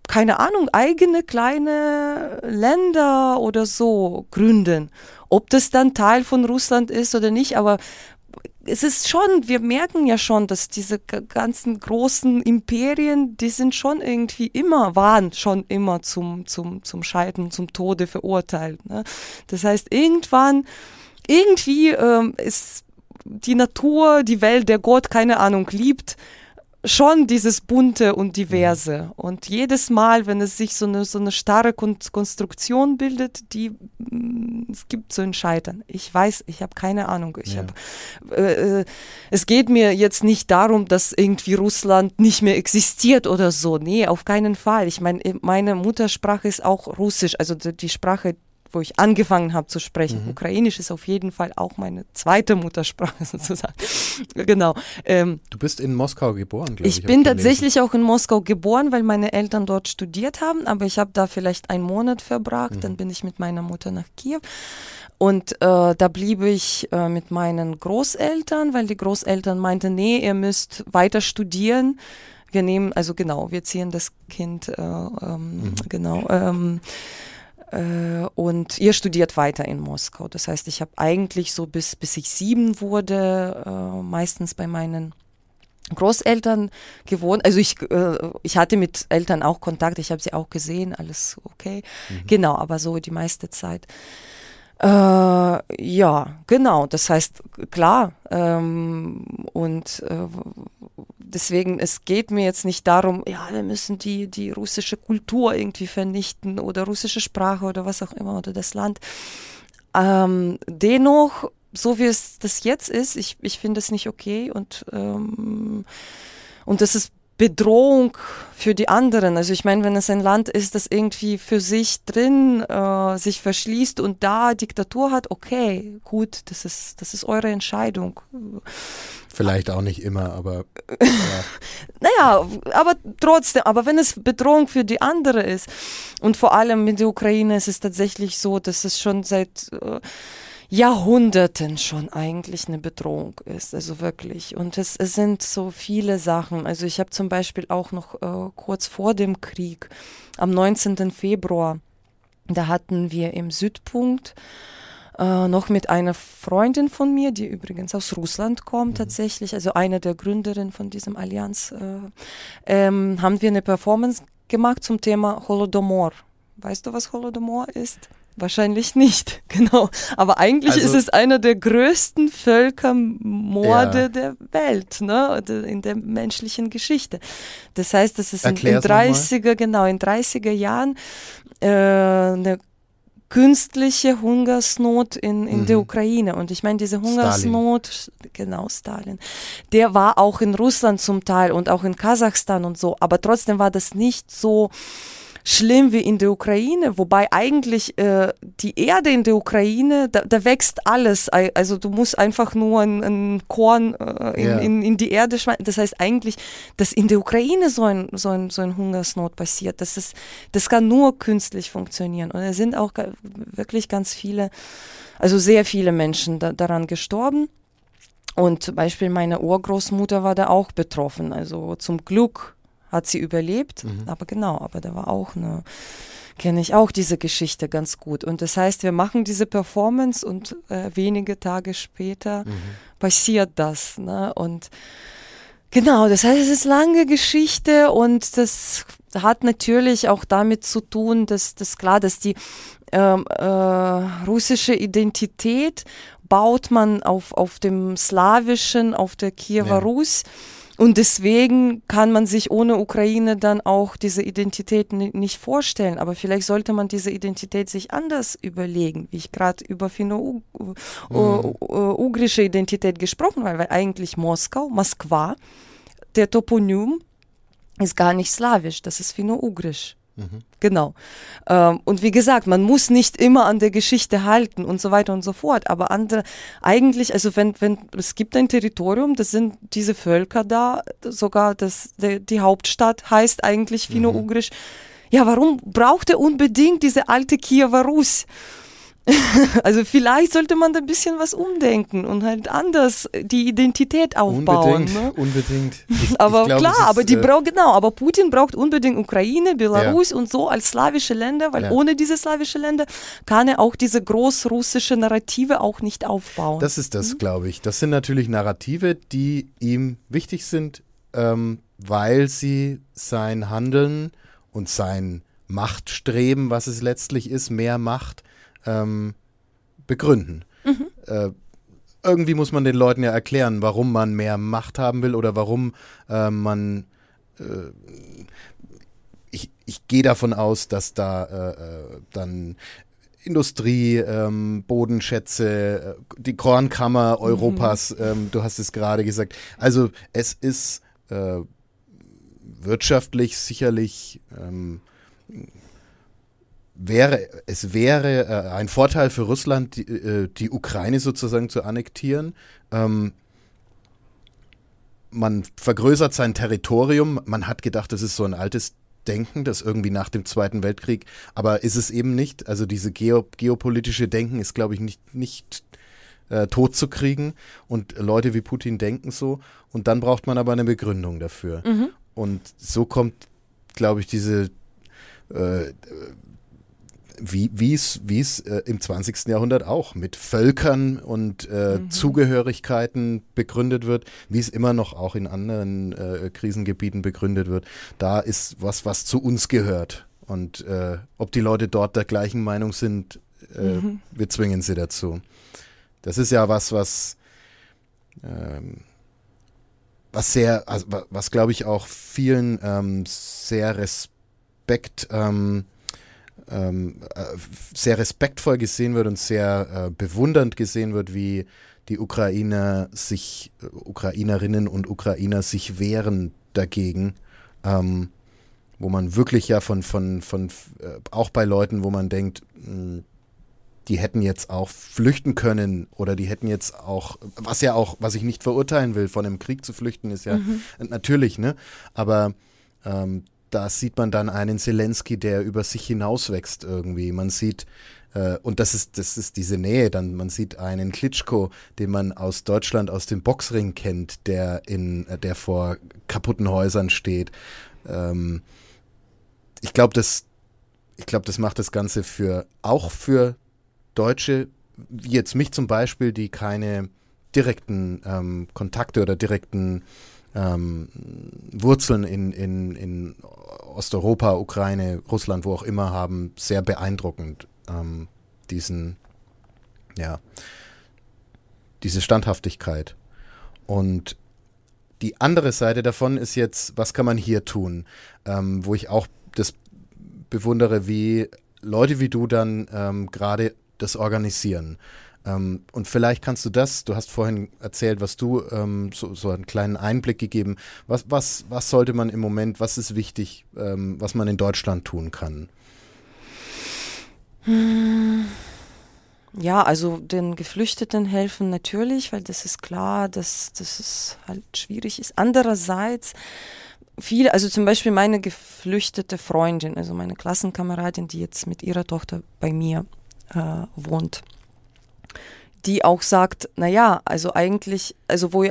keine Ahnung, eigene kleine Länder oder so gründen. Ob das dann Teil von Russland ist oder nicht, aber es ist schon, wir merken ja schon, dass diese ganzen großen Imperien, die sind schon irgendwie immer, waren schon immer zum, zum, zum Scheiden, zum Tode verurteilt. Ne? Das heißt, irgendwann, irgendwie ähm, ist die Natur, die Welt, der Gott, keine Ahnung, liebt, schon dieses bunte und diverse. Und jedes Mal, wenn es sich so eine, so eine starre Konstruktion bildet, die mm, es gibt so ein Scheitern. Ich weiß, ich habe keine Ahnung. Ich ja. hab, äh, äh, es geht mir jetzt nicht darum, dass irgendwie Russland nicht mehr existiert oder so. Nee, auf keinen Fall. Ich meine, meine Muttersprache ist auch Russisch, also die Sprache, wo ich angefangen habe zu sprechen. Mhm. Ukrainisch ist auf jeden Fall auch meine zweite Muttersprache sozusagen. genau. Ähm, du bist in Moskau geboren, glaube ich. Ich bin tatsächlich auch in Moskau geboren, weil meine Eltern dort studiert haben, aber ich habe da vielleicht einen Monat verbracht, mhm. dann bin ich mit meiner Mutter nach Kiew. Und äh, da blieb ich äh, mit meinen Großeltern, weil die Großeltern meinten, nee, ihr müsst weiter studieren. Wir nehmen, also genau, wir ziehen das Kind, äh, ähm, mhm. genau. Ähm, äh, und ihr studiert weiter in Moskau. Das heißt, ich habe eigentlich so bis, bis ich sieben wurde, äh, meistens bei meinen Großeltern gewohnt. Also ich, äh, ich hatte mit Eltern auch Kontakt, ich habe sie auch gesehen, alles okay. Mhm. Genau, aber so die meiste Zeit. Äh, ja, genau. Das heißt, klar. Ähm, und äh, deswegen, es geht mir jetzt nicht darum, ja, wir müssen die, die russische Kultur irgendwie vernichten oder russische Sprache oder was auch immer oder das Land. Ähm, dennoch, so wie es das jetzt ist, ich, ich finde es nicht okay und, ähm, und das ist Bedrohung für die anderen. Also ich meine, wenn es ein Land ist, das irgendwie für sich drin äh, sich verschließt und da Diktatur hat, okay, gut, das ist, das ist eure Entscheidung. Vielleicht auch nicht immer, aber. naja, aber trotzdem, aber wenn es Bedrohung für die andere ist und vor allem mit der Ukraine ist es tatsächlich so, dass es schon seit äh, Jahrhunderten schon eigentlich eine Bedrohung ist, also wirklich. Und es, es sind so viele Sachen. Also ich habe zum Beispiel auch noch äh, kurz vor dem Krieg, am 19. Februar, da hatten wir im Südpunkt äh, noch mit einer Freundin von mir, die übrigens aus Russland kommt mhm. tatsächlich, also eine der Gründerinnen von diesem Allianz, äh, ähm, haben wir eine Performance gemacht zum Thema Holodomor. Weißt du, was Holodomor ist? Wahrscheinlich nicht, genau. Aber eigentlich also, ist es einer der größten Völkermorde ja. der Welt, ne, in der menschlichen Geschichte. Das heißt, das ist in, in 30er, genau, in 30er Jahren äh, eine künstliche Hungersnot in, in mhm. der Ukraine. Und ich meine, diese Hungersnot, Stalin. genau, Stalin, der war auch in Russland zum Teil und auch in Kasachstan und so, aber trotzdem war das nicht so schlimm wie in der Ukraine, wobei eigentlich äh, die Erde in der Ukraine, da, da, wächst alles. Also du musst einfach nur ein, ein Korn äh, in, yeah. in, in, die Erde schmeißen. Das heißt eigentlich, dass in der Ukraine so ein, so ein, so ein Hungersnot passiert, das, ist, das kann nur künstlich funktionieren. Und es sind auch wirklich ganz viele, also sehr viele Menschen da, daran gestorben. Und zum Beispiel meine Urgroßmutter war da auch betroffen. Also zum Glück hat sie überlebt. Mhm. Aber genau, aber da war auch eine, kenne ich auch diese Geschichte ganz gut. Und das heißt, wir machen diese Performance und äh, wenige Tage später mhm. passiert das. Ne? Und genau, das heißt, es ist lange Geschichte und das hat natürlich auch damit zu tun, dass das klar, dass die ähm, äh, russische Identität baut man auf, auf dem slawischen, auf der Kiewer ja. Rus Und deswegen kann man sich ohne Ukraine dann auch diese Identität nicht vorstellen. Aber vielleicht sollte man diese Identität sich anders überlegen, wie ich gerade über finno-ugrische mhm. Identität gesprochen habe, weil eigentlich Moskau, Moskwa, der Toponym ist gar nicht slawisch, das ist finno-ugrisch. Mhm. Genau. Ähm, und wie gesagt, man muss nicht immer an der Geschichte halten und so weiter und so fort. Aber andere, eigentlich, also wenn, wenn, es gibt ein Territorium, das sind diese Völker da, sogar das, der, die Hauptstadt heißt eigentlich finno-ugrisch. Mhm. Ja, warum braucht er unbedingt diese alte Kiewer Rus? also vielleicht sollte man da ein bisschen was umdenken und halt anders die Identität aufbauen. Unbedingt, ne? unbedingt. Ich, aber ich glaub, klar, aber die äh, braucht genau, aber Putin braucht unbedingt Ukraine, Belarus ja. und so als slawische Länder, weil ja. ohne diese slawische Länder kann er auch diese großrussische Narrative auch nicht aufbauen. Das ist das, mhm. glaube ich. Das sind natürlich Narrative, die ihm wichtig sind, ähm, weil sie sein Handeln und sein Machtstreben, was es letztlich ist, mehr Macht, ähm, begründen. Mhm. Äh, irgendwie muss man den Leuten ja erklären, warum man mehr Macht haben will oder warum äh, man. Äh, ich, ich gehe davon aus, dass da äh, äh, dann Industrie, ähm, Bodenschätze, äh, die Kornkammer mhm. Europas, mhm. ähm, du hast es gerade gesagt. Also es ist wirtschaftlich sicherlich ähm, wäre, es wäre äh, ein Vorteil für Russland, die, äh, die, Ukraine sozusagen zu annektieren. Ähm, man vergrößert sein Territorium. Man hat gedacht, das ist so ein altes Denken, das irgendwie nach dem Zweiten Weltkrieg, aber ist es eben nicht. Also diese Geo geopolitische Denken ist, glaube ich, nicht, nicht äh, tot zu kriegen. Und Leute wie Putin denken so. Und dann braucht man aber eine Begründung dafür. Mhm. Und so kommt, glaube ich, diese äh, wie es wie es äh, im 20. Jahrhundert auch mit Völkern und äh, mhm. Zugehörigkeiten begründet wird, wie es immer noch auch in anderen äh, Krisengebieten begründet wird. Da ist was, was zu uns gehört. Und äh, ob die Leute dort der gleichen Meinung sind, äh, mhm. wir zwingen sie dazu. Das ist ja was, was ähm, was sehr, also, was glaube ich auch vielen ähm, sehr Respekt ähm, ähm, äh, sehr respektvoll gesehen wird und sehr äh, bewundernd gesehen wird, wie die Ukrainer sich, äh, Ukrainerinnen und Ukrainer sich wehren dagegen. Ähm, wo man wirklich ja von, von, von, äh, auch bei Leuten, wo man denkt, mh, hm, die hätten jetzt auch flüchten können oder die hätten jetzt auch, was ja auch, was ich nicht verurteilen will, von einem Krieg zu flüchten, ist ja mhm. natürlich, ne? Aber ähm, da sieht man dann einen Zelensky, der über sich hinauswächst irgendwie. Man sieht, äh, und das ist, das ist diese Nähe dann, man sieht einen Klitschko, den man aus Deutschland, aus dem Boxring kennt, der in, äh, der vor kaputten Häusern steht. Ähm, ich glaube, das, ich das macht das Ganze für, auch für Deutsche, wie jetzt mich zum Beispiel, die keine direkten ähm, Kontakte oder direkten ähm, Wurzeln in, in, in Osteuropa, Ukraine, Russland, wo auch immer haben, sehr beeindruckend ähm, diesen, ja, diese Standhaftigkeit. Und die andere Seite davon ist jetzt, was kann man hier tun, ähm, wo ich auch das bewundere, wie Leute wie du dann ähm, gerade das organisieren. Ähm, und vielleicht kannst du das, du hast vorhin erzählt, was du, ähm, so, so, einen kleinen Einblick gegeben, was, was, was sollte man im Moment, was ist wichtig, ähm, was man in Deutschland tun kann? Ja, also den Geflüchteten helfen natürlich, weil das ist klar, dass, dass es halt schwierig ist. Andererseits, viele, also zum Beispiel meine geflüchtete Freundin, also meine Klassenkameradin, die jetzt mit ihrer Tochter bei mir äh, wohnt, die auch sagt, naja, also eigentlich, also wo,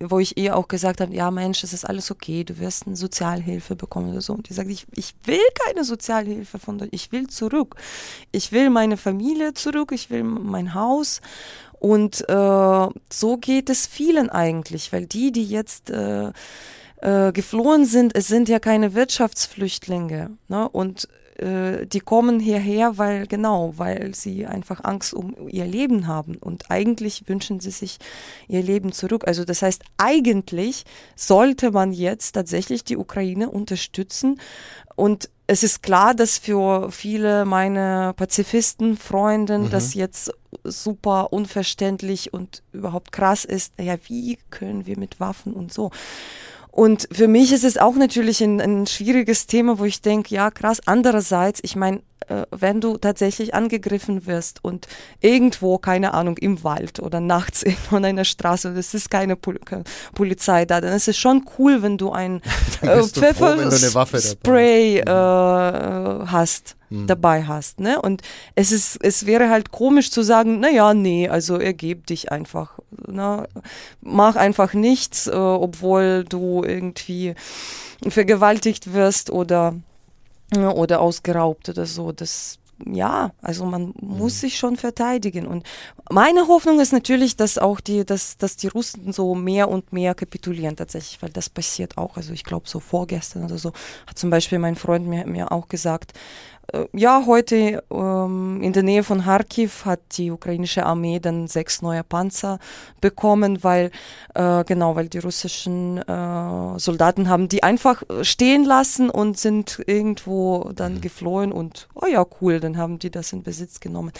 wo ich ihr auch gesagt habe, ja Mensch, es ist alles okay, du wirst eine Sozialhilfe bekommen oder so. Und die sagt, ich, ich will keine Sozialhilfe von dir, ich will zurück. Ich will meine Familie zurück, ich will mein Haus. Und äh, so geht es vielen eigentlich, weil die, die jetzt äh, äh, geflohen sind, es sind ja keine Wirtschaftsflüchtlinge. Ne? Und äh, die kommen hierher, weil genau, weil sie einfach Angst um ihr Leben haben und eigentlich wünschen sie sich ihr Leben zurück. Also das heißt, eigentlich sollte man jetzt tatsächlich die Ukraine unterstützen und es ist klar, dass für viele meine Pazifisten, Freunden, mhm. das jetzt super unverständlich und überhaupt krass ist. Ja, wie können wir mit Waffen und so? Und für mich ist es auch natürlich ein, ein schwieriges Thema, wo ich denke, ja krass. Andererseits, ich meine, wenn du tatsächlich angegriffen wirst und irgendwo, keine Ahnung, im Wald oder nachts an einer Straße, das ist keine Pol Polizei da, dann ist es schon cool, wenn du ein äh, Pfefferspray äh, hast hm. dabei hast. Ne? Und es ist, es wäre halt komisch zu sagen, naja, nee, also ergeb dich einfach. Ne? Mach einfach nichts, äh, obwohl du irgendwie vergewaltigt wirst oder oder ausgeraubt oder so. Das, ja, also man muss mhm. sich schon verteidigen. Und meine Hoffnung ist natürlich, dass auch die, dass, dass die Russen so mehr und mehr kapitulieren tatsächlich, weil das passiert auch. Also ich glaube, so vorgestern oder so hat zum Beispiel mein Freund mir, mir auch gesagt, ja, heute ähm, in der Nähe von Kharkiv hat die ukrainische Armee dann sechs neue Panzer bekommen, weil äh, genau, weil die russischen äh, Soldaten haben die einfach stehen lassen und sind irgendwo dann mhm. geflohen und oh ja, cool, dann haben die das in Besitz genommen.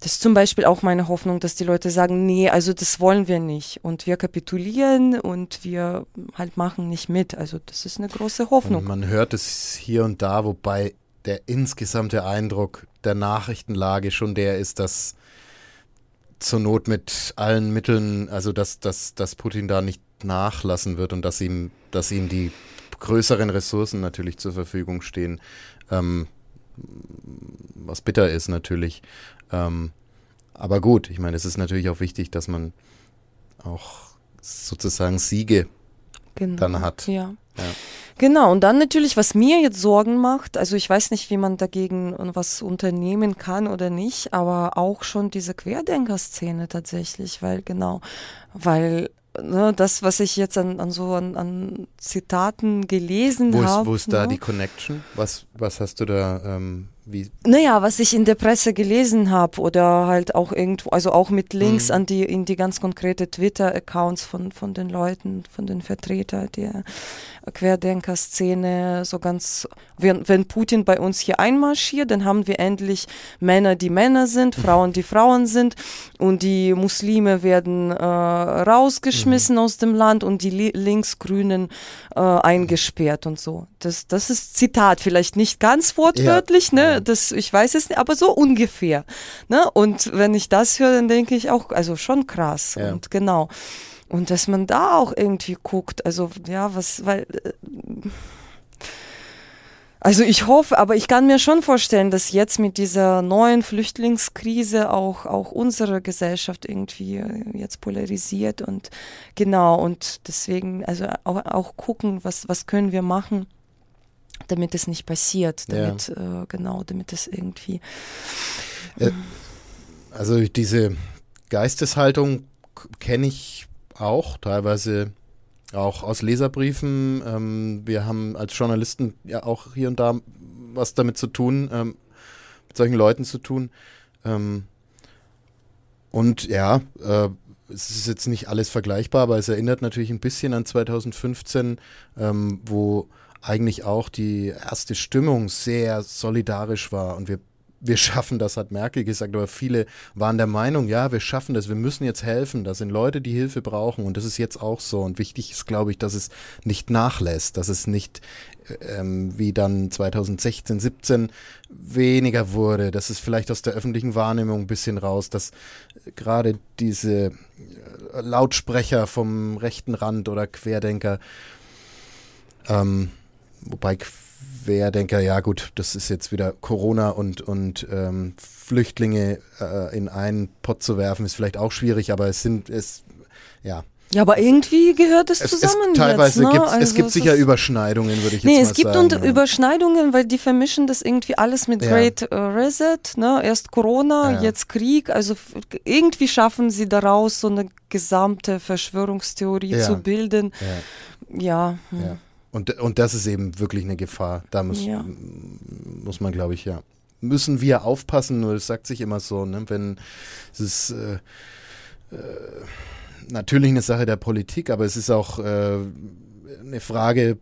Das ist zum Beispiel auch meine Hoffnung, dass die Leute sagen, nee, also das wollen wir nicht. Und wir kapitulieren und wir halt machen nicht mit. Also das ist eine große Hoffnung. Und man hört es hier und da, wobei der insgesamte Eindruck der Nachrichtenlage schon der ist, dass zur Not mit allen Mitteln, also dass, dass, dass Putin da nicht nachlassen wird und dass ihm, dass ihm die größeren Ressourcen natürlich zur Verfügung stehen, ähm, was bitter ist natürlich. Ähm, aber gut, ich meine, es ist natürlich auch wichtig, dass man auch sozusagen Siege genau, dann hat. Ja. Ja. Genau, und dann natürlich, was mir jetzt Sorgen macht, also ich weiß nicht, wie man dagegen was unternehmen kann oder nicht, aber auch schon diese Querdenker-Szene tatsächlich, weil genau, weil ne, das, was ich jetzt an, an so an, an Zitaten gelesen habe. Wo ist da ne? die Connection? Was, was hast du da ähm, wie? Naja, was ich in der Presse gelesen habe oder halt auch irgendwo, also auch mit Links mhm. an die, in die ganz konkrete Twitter-Accounts von, von den Leuten, von den Vertretern der Querdenker-Szene, so ganz, wenn, wenn Putin bei uns hier einmarschiert, dann haben wir endlich Männer, die Männer sind, mhm. Frauen, die Frauen sind und die Muslime werden äh, rausgeschmissen mhm. aus dem Land und die Linksgrünen äh, eingesperrt und so. Das, das ist Zitat, vielleicht nicht ganz wortwörtlich, ja. ne? Das, ich weiß es nicht, aber so ungefähr. Ne? Und wenn ich das höre, dann denke ich auch, also schon krass. Ja. Und genau. Und dass man da auch irgendwie guckt, also ja, was, weil. Äh, also ich hoffe, aber ich kann mir schon vorstellen, dass jetzt mit dieser neuen Flüchtlingskrise auch, auch unsere Gesellschaft irgendwie äh, jetzt polarisiert und genau und deswegen also auch, auch gucken, was, was können wir machen, damit es nicht passiert, damit ja. äh, genau, damit es irgendwie. Äh, also diese Geisteshaltung kenne ich auch teilweise auch aus Leserbriefen. Ähm, wir haben als Journalisten ja auch hier und da was damit zu tun, ähm, mit solchen Leuten zu tun. Ähm, und ja, äh, es ist jetzt nicht alles vergleichbar, aber es erinnert natürlich ein bisschen an 2015, ähm, wo eigentlich auch die erste Stimmung sehr solidarisch war und wir wir schaffen das, hat Merkel gesagt, aber viele waren der Meinung, ja, wir schaffen das, wir müssen jetzt helfen. Da sind Leute, die Hilfe brauchen und das ist jetzt auch so. Und wichtig ist, glaube ich, dass es nicht nachlässt, dass es nicht ähm, wie dann 2016, 17 weniger wurde, dass es vielleicht aus der öffentlichen Wahrnehmung ein bisschen raus, dass gerade diese äh, Lautsprecher vom rechten Rand oder Querdenker, ähm, wobei Querdenker, ja gut, das ist jetzt wieder Corona und, und ähm, Flüchtlinge äh, in einen Pott zu werfen, ist vielleicht auch schwierig, aber es sind, es, ja. Ja, aber irgendwie gehört es, es zusammen. Es, teilweise jetzt, ne? also es gibt sicher Überschneidungen, würde ich nee, jetzt mal sagen. Nee, es gibt ja. Überschneidungen, weil die vermischen das irgendwie alles mit ja. Great uh, Reset, ne? Erst Corona, ja. jetzt Krieg, also irgendwie schaffen sie daraus so eine gesamte Verschwörungstheorie zu bilden Ja. Hm. Und, und das ist eben wirklich eine Gefahr. Da muss, Ja. muss man, glaube ich, ja. Müssen wir aufpassen, nur das sagt sich immer so, ne? wenn es ist äh, äh, natürlich eine Sache der Politik, aber es ist auch äh, eine Frage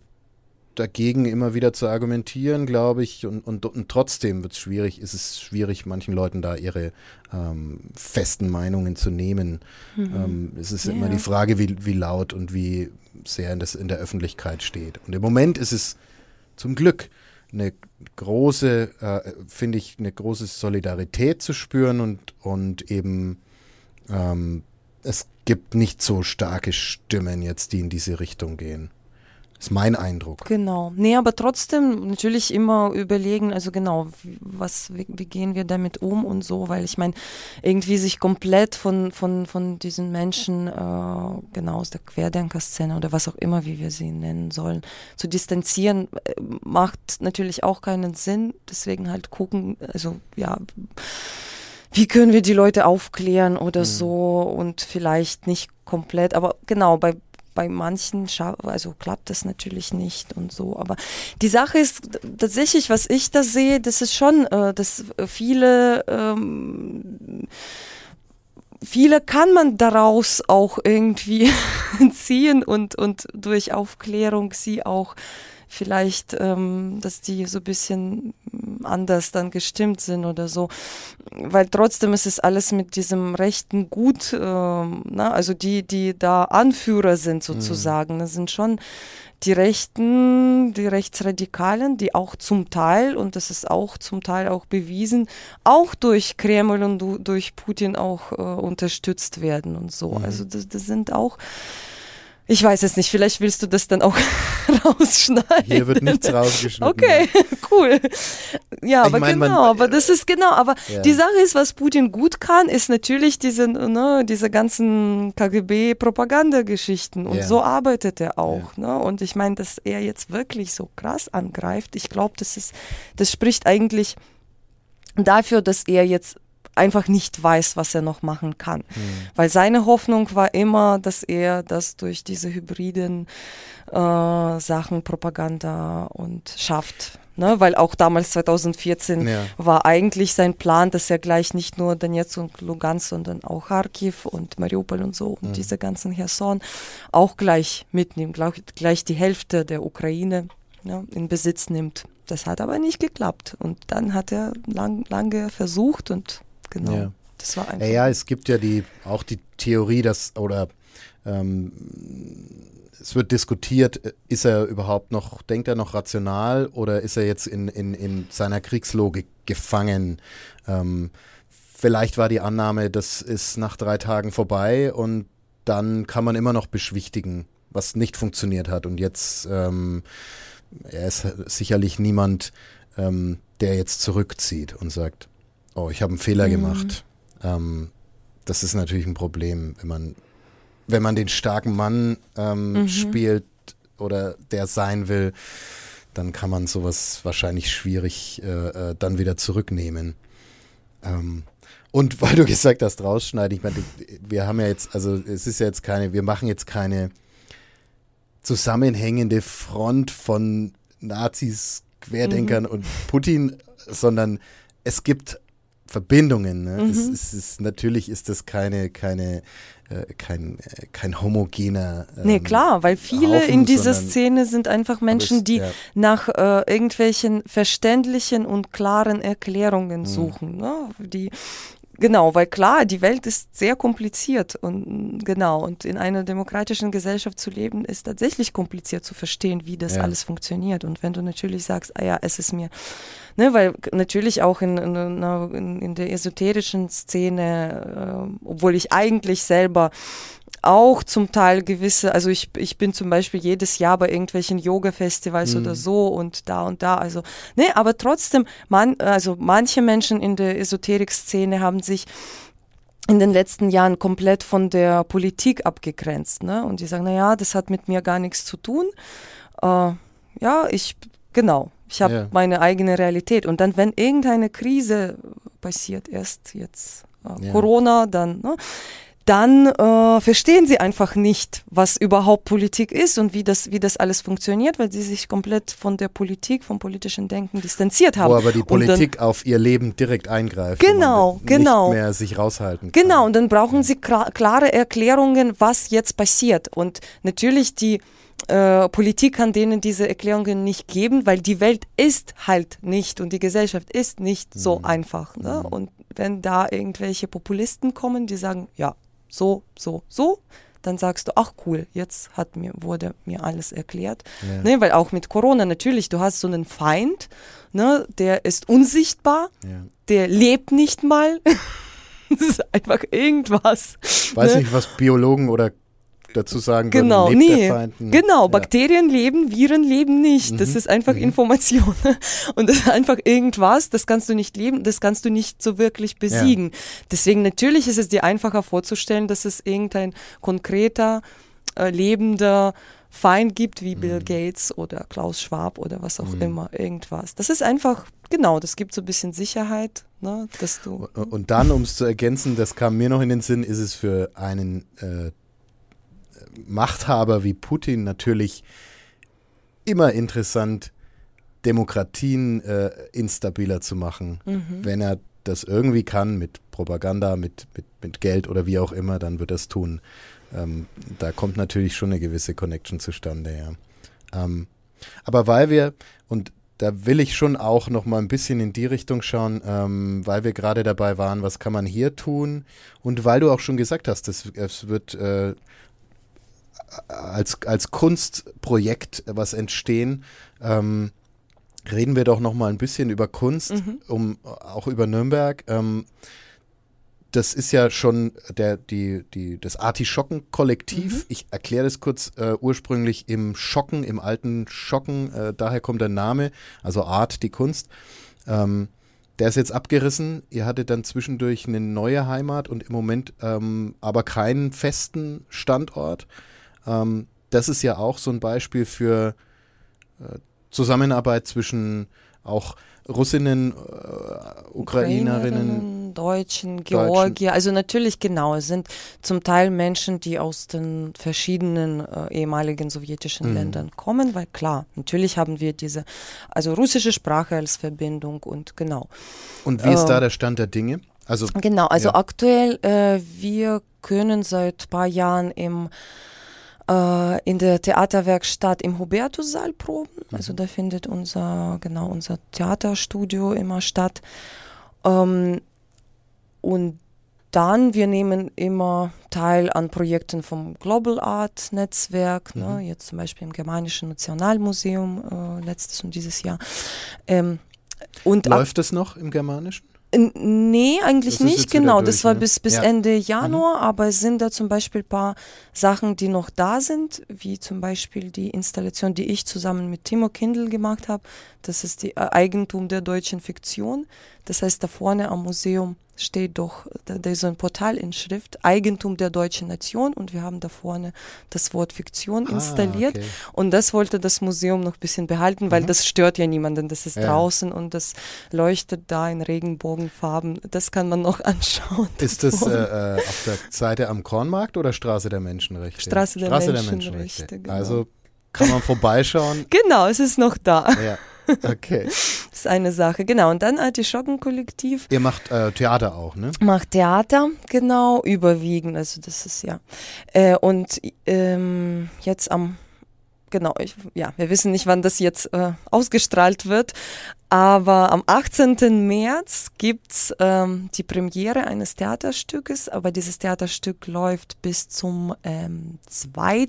dagegen immer wieder zu argumentieren, glaube ich. Und, und, und trotzdem wird es schwierig, ist es schwierig, manchen Leuten da ihre ähm, festen Meinungen zu nehmen. Ähm, es ist immer Ja. die Frage, wie, wie laut und wie sehr das in der Öffentlichkeit steht. Und im Moment ist es zum Glück eine große, äh, finde ich, eine große Solidarität zu spüren und, und eben ähm, es gibt nicht so starke Stimmen jetzt, die in diese Richtung gehen. Ist mein Eindruck. Genau. Nee, aber trotzdem natürlich immer überlegen, also genau, wie- was, wie, wie gehen wir damit um und so, weil ich meine, irgendwie sich komplett von, von, von diesen Menschen, äh, genau aus der Querdenker-Szene oder was auch immer, wie wir sie nennen sollen, zu distanzieren, äh, macht natürlich auch keinen Sinn. Deswegen halt gucken, also ja, wie können wir die Leute aufklären oder Mhm. so und vielleicht nicht komplett, aber genau, bei, bei manchen also klappt das natürlich nicht und so. Aber die Sache ist tatsächlich, was ich da sehe, das ist schon, äh, dass viele ähm, viele kann man daraus auch irgendwie ziehen und, und durch Aufklärung sie auch vielleicht, ähm, dass die so ein bisschen anders dann gestimmt sind oder so. Weil trotzdem ist es alles mit diesem rechten Gut, ähm, na, also die, die da Anführer sind sozusagen, das sind schon die Rechten, die Rechtsradikalen, die auch zum Teil, und das ist auch zum Teil auch bewiesen, auch durch Kreml und du- durch Putin auch äh, unterstützt werden und so. Also das, das sind auch, ich weiß es nicht, vielleicht willst du das dann auch rausschneiden. Hier wird nichts rausgeschnitten. Okay, cool. Ja, Ich aber mein, man- genau, aber das ist genau, aber Ja. die Sache ist, was Putin gut kann, ist natürlich diese, ne, diese ganzen KGB-Propagandageschichten und Ja. so arbeitet er auch. Ne? Und ich meine, dass er jetzt wirklich so krass angreift, ich glaube, das ist, das spricht eigentlich dafür, dass er jetzt einfach nicht weiß, was er noch machen kann. Weil seine Hoffnung war immer, dass er das durch diese hybriden äh, Sachen, Propaganda und schafft. Ne? Weil auch damals 2014 Ja. war eigentlich sein Plan, dass er gleich nicht nur Donetsk und Lugansk, sondern auch Kharkiv und Mariupol und so und diese ganzen Cherson auch gleich mitnimmt, gleich, gleich die Hälfte der Ukraine ne, in Besitz nimmt. Das hat aber nicht geklappt. Und dann hat er lang, lange versucht und genau, Ja. das war einfach. Ja, ja, es gibt ja die auch die Theorie, dass oder ähm, es wird diskutiert, ist er überhaupt noch, denkt er noch rational oder ist er jetzt in, in, in seiner Kriegslogik gefangen? Ähm, vielleicht war die Annahme, das ist nach drei Tagen vorbei und dann kann man immer noch beschwichtigen, was nicht funktioniert hat. Und jetzt, ähm, er ist sicherlich niemand, ähm, der jetzt zurückzieht und sagt, oh, ich habe einen Fehler Mhm. gemacht. Ähm, das ist natürlich ein Problem, wenn man, wenn man den starken Mann ähm, Mhm. spielt oder der sein will, dann kann man sowas wahrscheinlich schwierig äh, äh, dann wieder zurücknehmen. Ähm, und weil du gesagt hast, rausschneiden, ich meine, wir haben ja jetzt, also es ist ja jetzt keine, wir machen jetzt keine zusammenhängende Front von Nazis, Querdenkern Mhm. und Putin, sondern es gibt Verbindungen. Ne? Mhm. Es, es ist, natürlich ist das keine, keine, äh, kein, äh, kein homogener. Ähm, Nee, klar, weil viele Haufen, in dieser sondern- Szene sind einfach Menschen, es- die ja. nach äh, irgendwelchen verständlichen und klaren Erklärungen Mhm. suchen. Ne? Die, genau, weil klar, die Welt ist sehr kompliziert und genau, und in einer demokratischen Gesellschaft zu leben, ist tatsächlich kompliziert zu verstehen, wie das Ja. alles funktioniert. Und wenn du natürlich sagst, ah ja, es ist mir, ne, weil natürlich auch in, in, in, in der esoterischen Szene, äh, obwohl ich eigentlich selber auch zum Teil gewisse, also ich, ich bin zum Beispiel jedes Jahr bei irgendwelchen Yoga-Festivals Mhm. oder so und da und da, also, ne, aber trotzdem, man, also manche Menschen in der Esoterik-Szene haben sich in den letzten Jahren komplett von der Politik abgegrenzt, ne, und die sagen, na ja, das hat mit mir gar nichts zu tun, äh, ja, ich, genau, ich habe Ja. meine eigene Realität und dann, wenn irgendeine Krise passiert, erst jetzt äh, Ja. Corona, dann, ne, dann äh, verstehen sie einfach nicht, was überhaupt Politik ist und wie das, wie das alles funktioniert, weil sie sich komplett von der Politik, vom politischen Denken distanziert haben. Wo aber die Politik dann, auf ihr Leben direkt eingreift. Genau, genau. Nicht mehr sich raushalten kann. Genau, und dann brauchen sie klare Erklärungen, was jetzt passiert. Und natürlich die äh, Politik kann denen diese Erklärungen nicht geben, weil die Welt ist halt nicht und die Gesellschaft ist nicht so mhm. einfach. Ne? Mhm. Und wenn da irgendwelche Populisten kommen, die sagen, ja, so, so, so, dann sagst du, ach cool, jetzt hat mir, wurde mir alles erklärt. Ja. Ne, weil auch mit Corona natürlich, du hast so einen Feind, ne, der ist unsichtbar, ja. der lebt nicht mal. das ist einfach irgendwas. Weiß ne? nicht, was Biologen oder dazu sagen genau, würden, nee. Genau, ja. Bakterien leben, Viren leben nicht. Mhm. Das ist einfach mhm. Information. Und das ist einfach irgendwas, das kannst du nicht leben, das kannst du nicht so wirklich besiegen. Ja. Deswegen natürlich ist es dir einfacher vorzustellen, dass es irgendein konkreter, äh, lebender Feind gibt, wie mhm. Bill Gates oder Klaus Schwab oder was auch mhm. immer, irgendwas. Das ist einfach, genau, das gibt so ein bisschen Sicherheit, ne, dass du. Und dann, um es zu ergänzen, das kam mir noch in den Sinn, ist es für einen äh, Machthaber wie Putin natürlich immer interessant, Demokratien äh, instabiler zu machen. Mhm. Wenn er das irgendwie kann, mit Propaganda, mit, mit, mit Geld oder wie auch immer, dann wird er es tun. Ähm, da kommt natürlich schon eine gewisse Connection zustande, ja. Ähm, aber weil wir, und da will ich schon auch noch mal ein bisschen in die Richtung schauen, ähm, weil wir gerade dabei waren, was kann man hier tun? Und weil du auch schon gesagt hast, es, es wird äh, als, als Kunstprojekt was entstehen. Ähm, reden wir doch noch mal ein bisschen über Kunst, mhm. um auch über Nürnberg. Ähm, das ist ja schon der, die, die, das Artischocken-Kollektiv. Mhm. Ich erkläre das kurz äh, ursprünglich im Schocken, im alten Schocken, äh, daher kommt der Name, also Art, die Kunst. Ähm, der ist jetzt abgerissen. Ihr hattet dann zwischendurch eine neue Heimat und im Moment ähm, aber keinen festen Standort. Ähm, das ist ja auch so ein Beispiel für äh, Zusammenarbeit zwischen auch Russinnen, äh, Ukrainerinnen, Deutschen, Georgier. Also natürlich genau, es sind zum Teil Menschen, die aus den verschiedenen äh, ehemaligen sowjetischen mhm. Ländern kommen, weil klar, natürlich haben wir diese, also russische Sprache als Verbindung und genau. Und wie ist da der Stand der Dinge? Also genau, also ja. aktuell äh, wir können seit ein paar Jahren im äh, in der Theaterwerkstatt im Hubertussaal proben. Mhm. Also da findet unser, genau, unser Theaterstudio immer statt. Ähm, und dann, wir nehmen immer teil an Projekten vom Global Art Netzwerk, ne, mhm. ne, jetzt zum Beispiel im Germanischen Nationalmuseum äh, letztes und dieses Jahr. Ähm, und Läuft es noch im Germanischen? Nee, eigentlich nicht, genau. Durch, das war ne? bis, bis ja. Ende Januar, mhm. aber es sind da zum Beispiel ein paar Sachen, die noch da sind, wie zum Beispiel die Installation, die ich zusammen mit Timo Kindl gemacht habe. Das ist die äh, Eigentum der deutschen Fiktion. Das heißt, da vorne am Museum steht doch, da, da ist so ein Portalinschrift, Eigentum der deutschen Nation und wir haben da vorne das Wort Fiktion ah, installiert okay. und das wollte das Museum noch ein bisschen behalten, weil mhm. das stört ja niemanden, das ist ja. draußen und das leuchtet da in Regenbogenfarben, das kann man noch anschauen. Ist das äh, äh, auf der Seite am Kornmarkt oder Straße der Menschenrechte? Straße der, Straße Menschenrechte. Der Menschenrechte genau. Also kann man vorbeischauen. genau, es ist noch da. Ja. Okay. das ist eine Sache, genau. Und dann Artischockenkollektiv. Ihr macht äh, Theater auch, ne? Macht Theater, genau, überwiegend. Also das ist ja. Äh, und ähm, jetzt am, genau, ich, ja, wir wissen nicht, wann das jetzt äh, ausgestrahlt wird. Aber am 18. März gibt es ähm, die Premiere eines Theaterstückes, aber dieses Theaterstück läuft bis zum ähm, 2.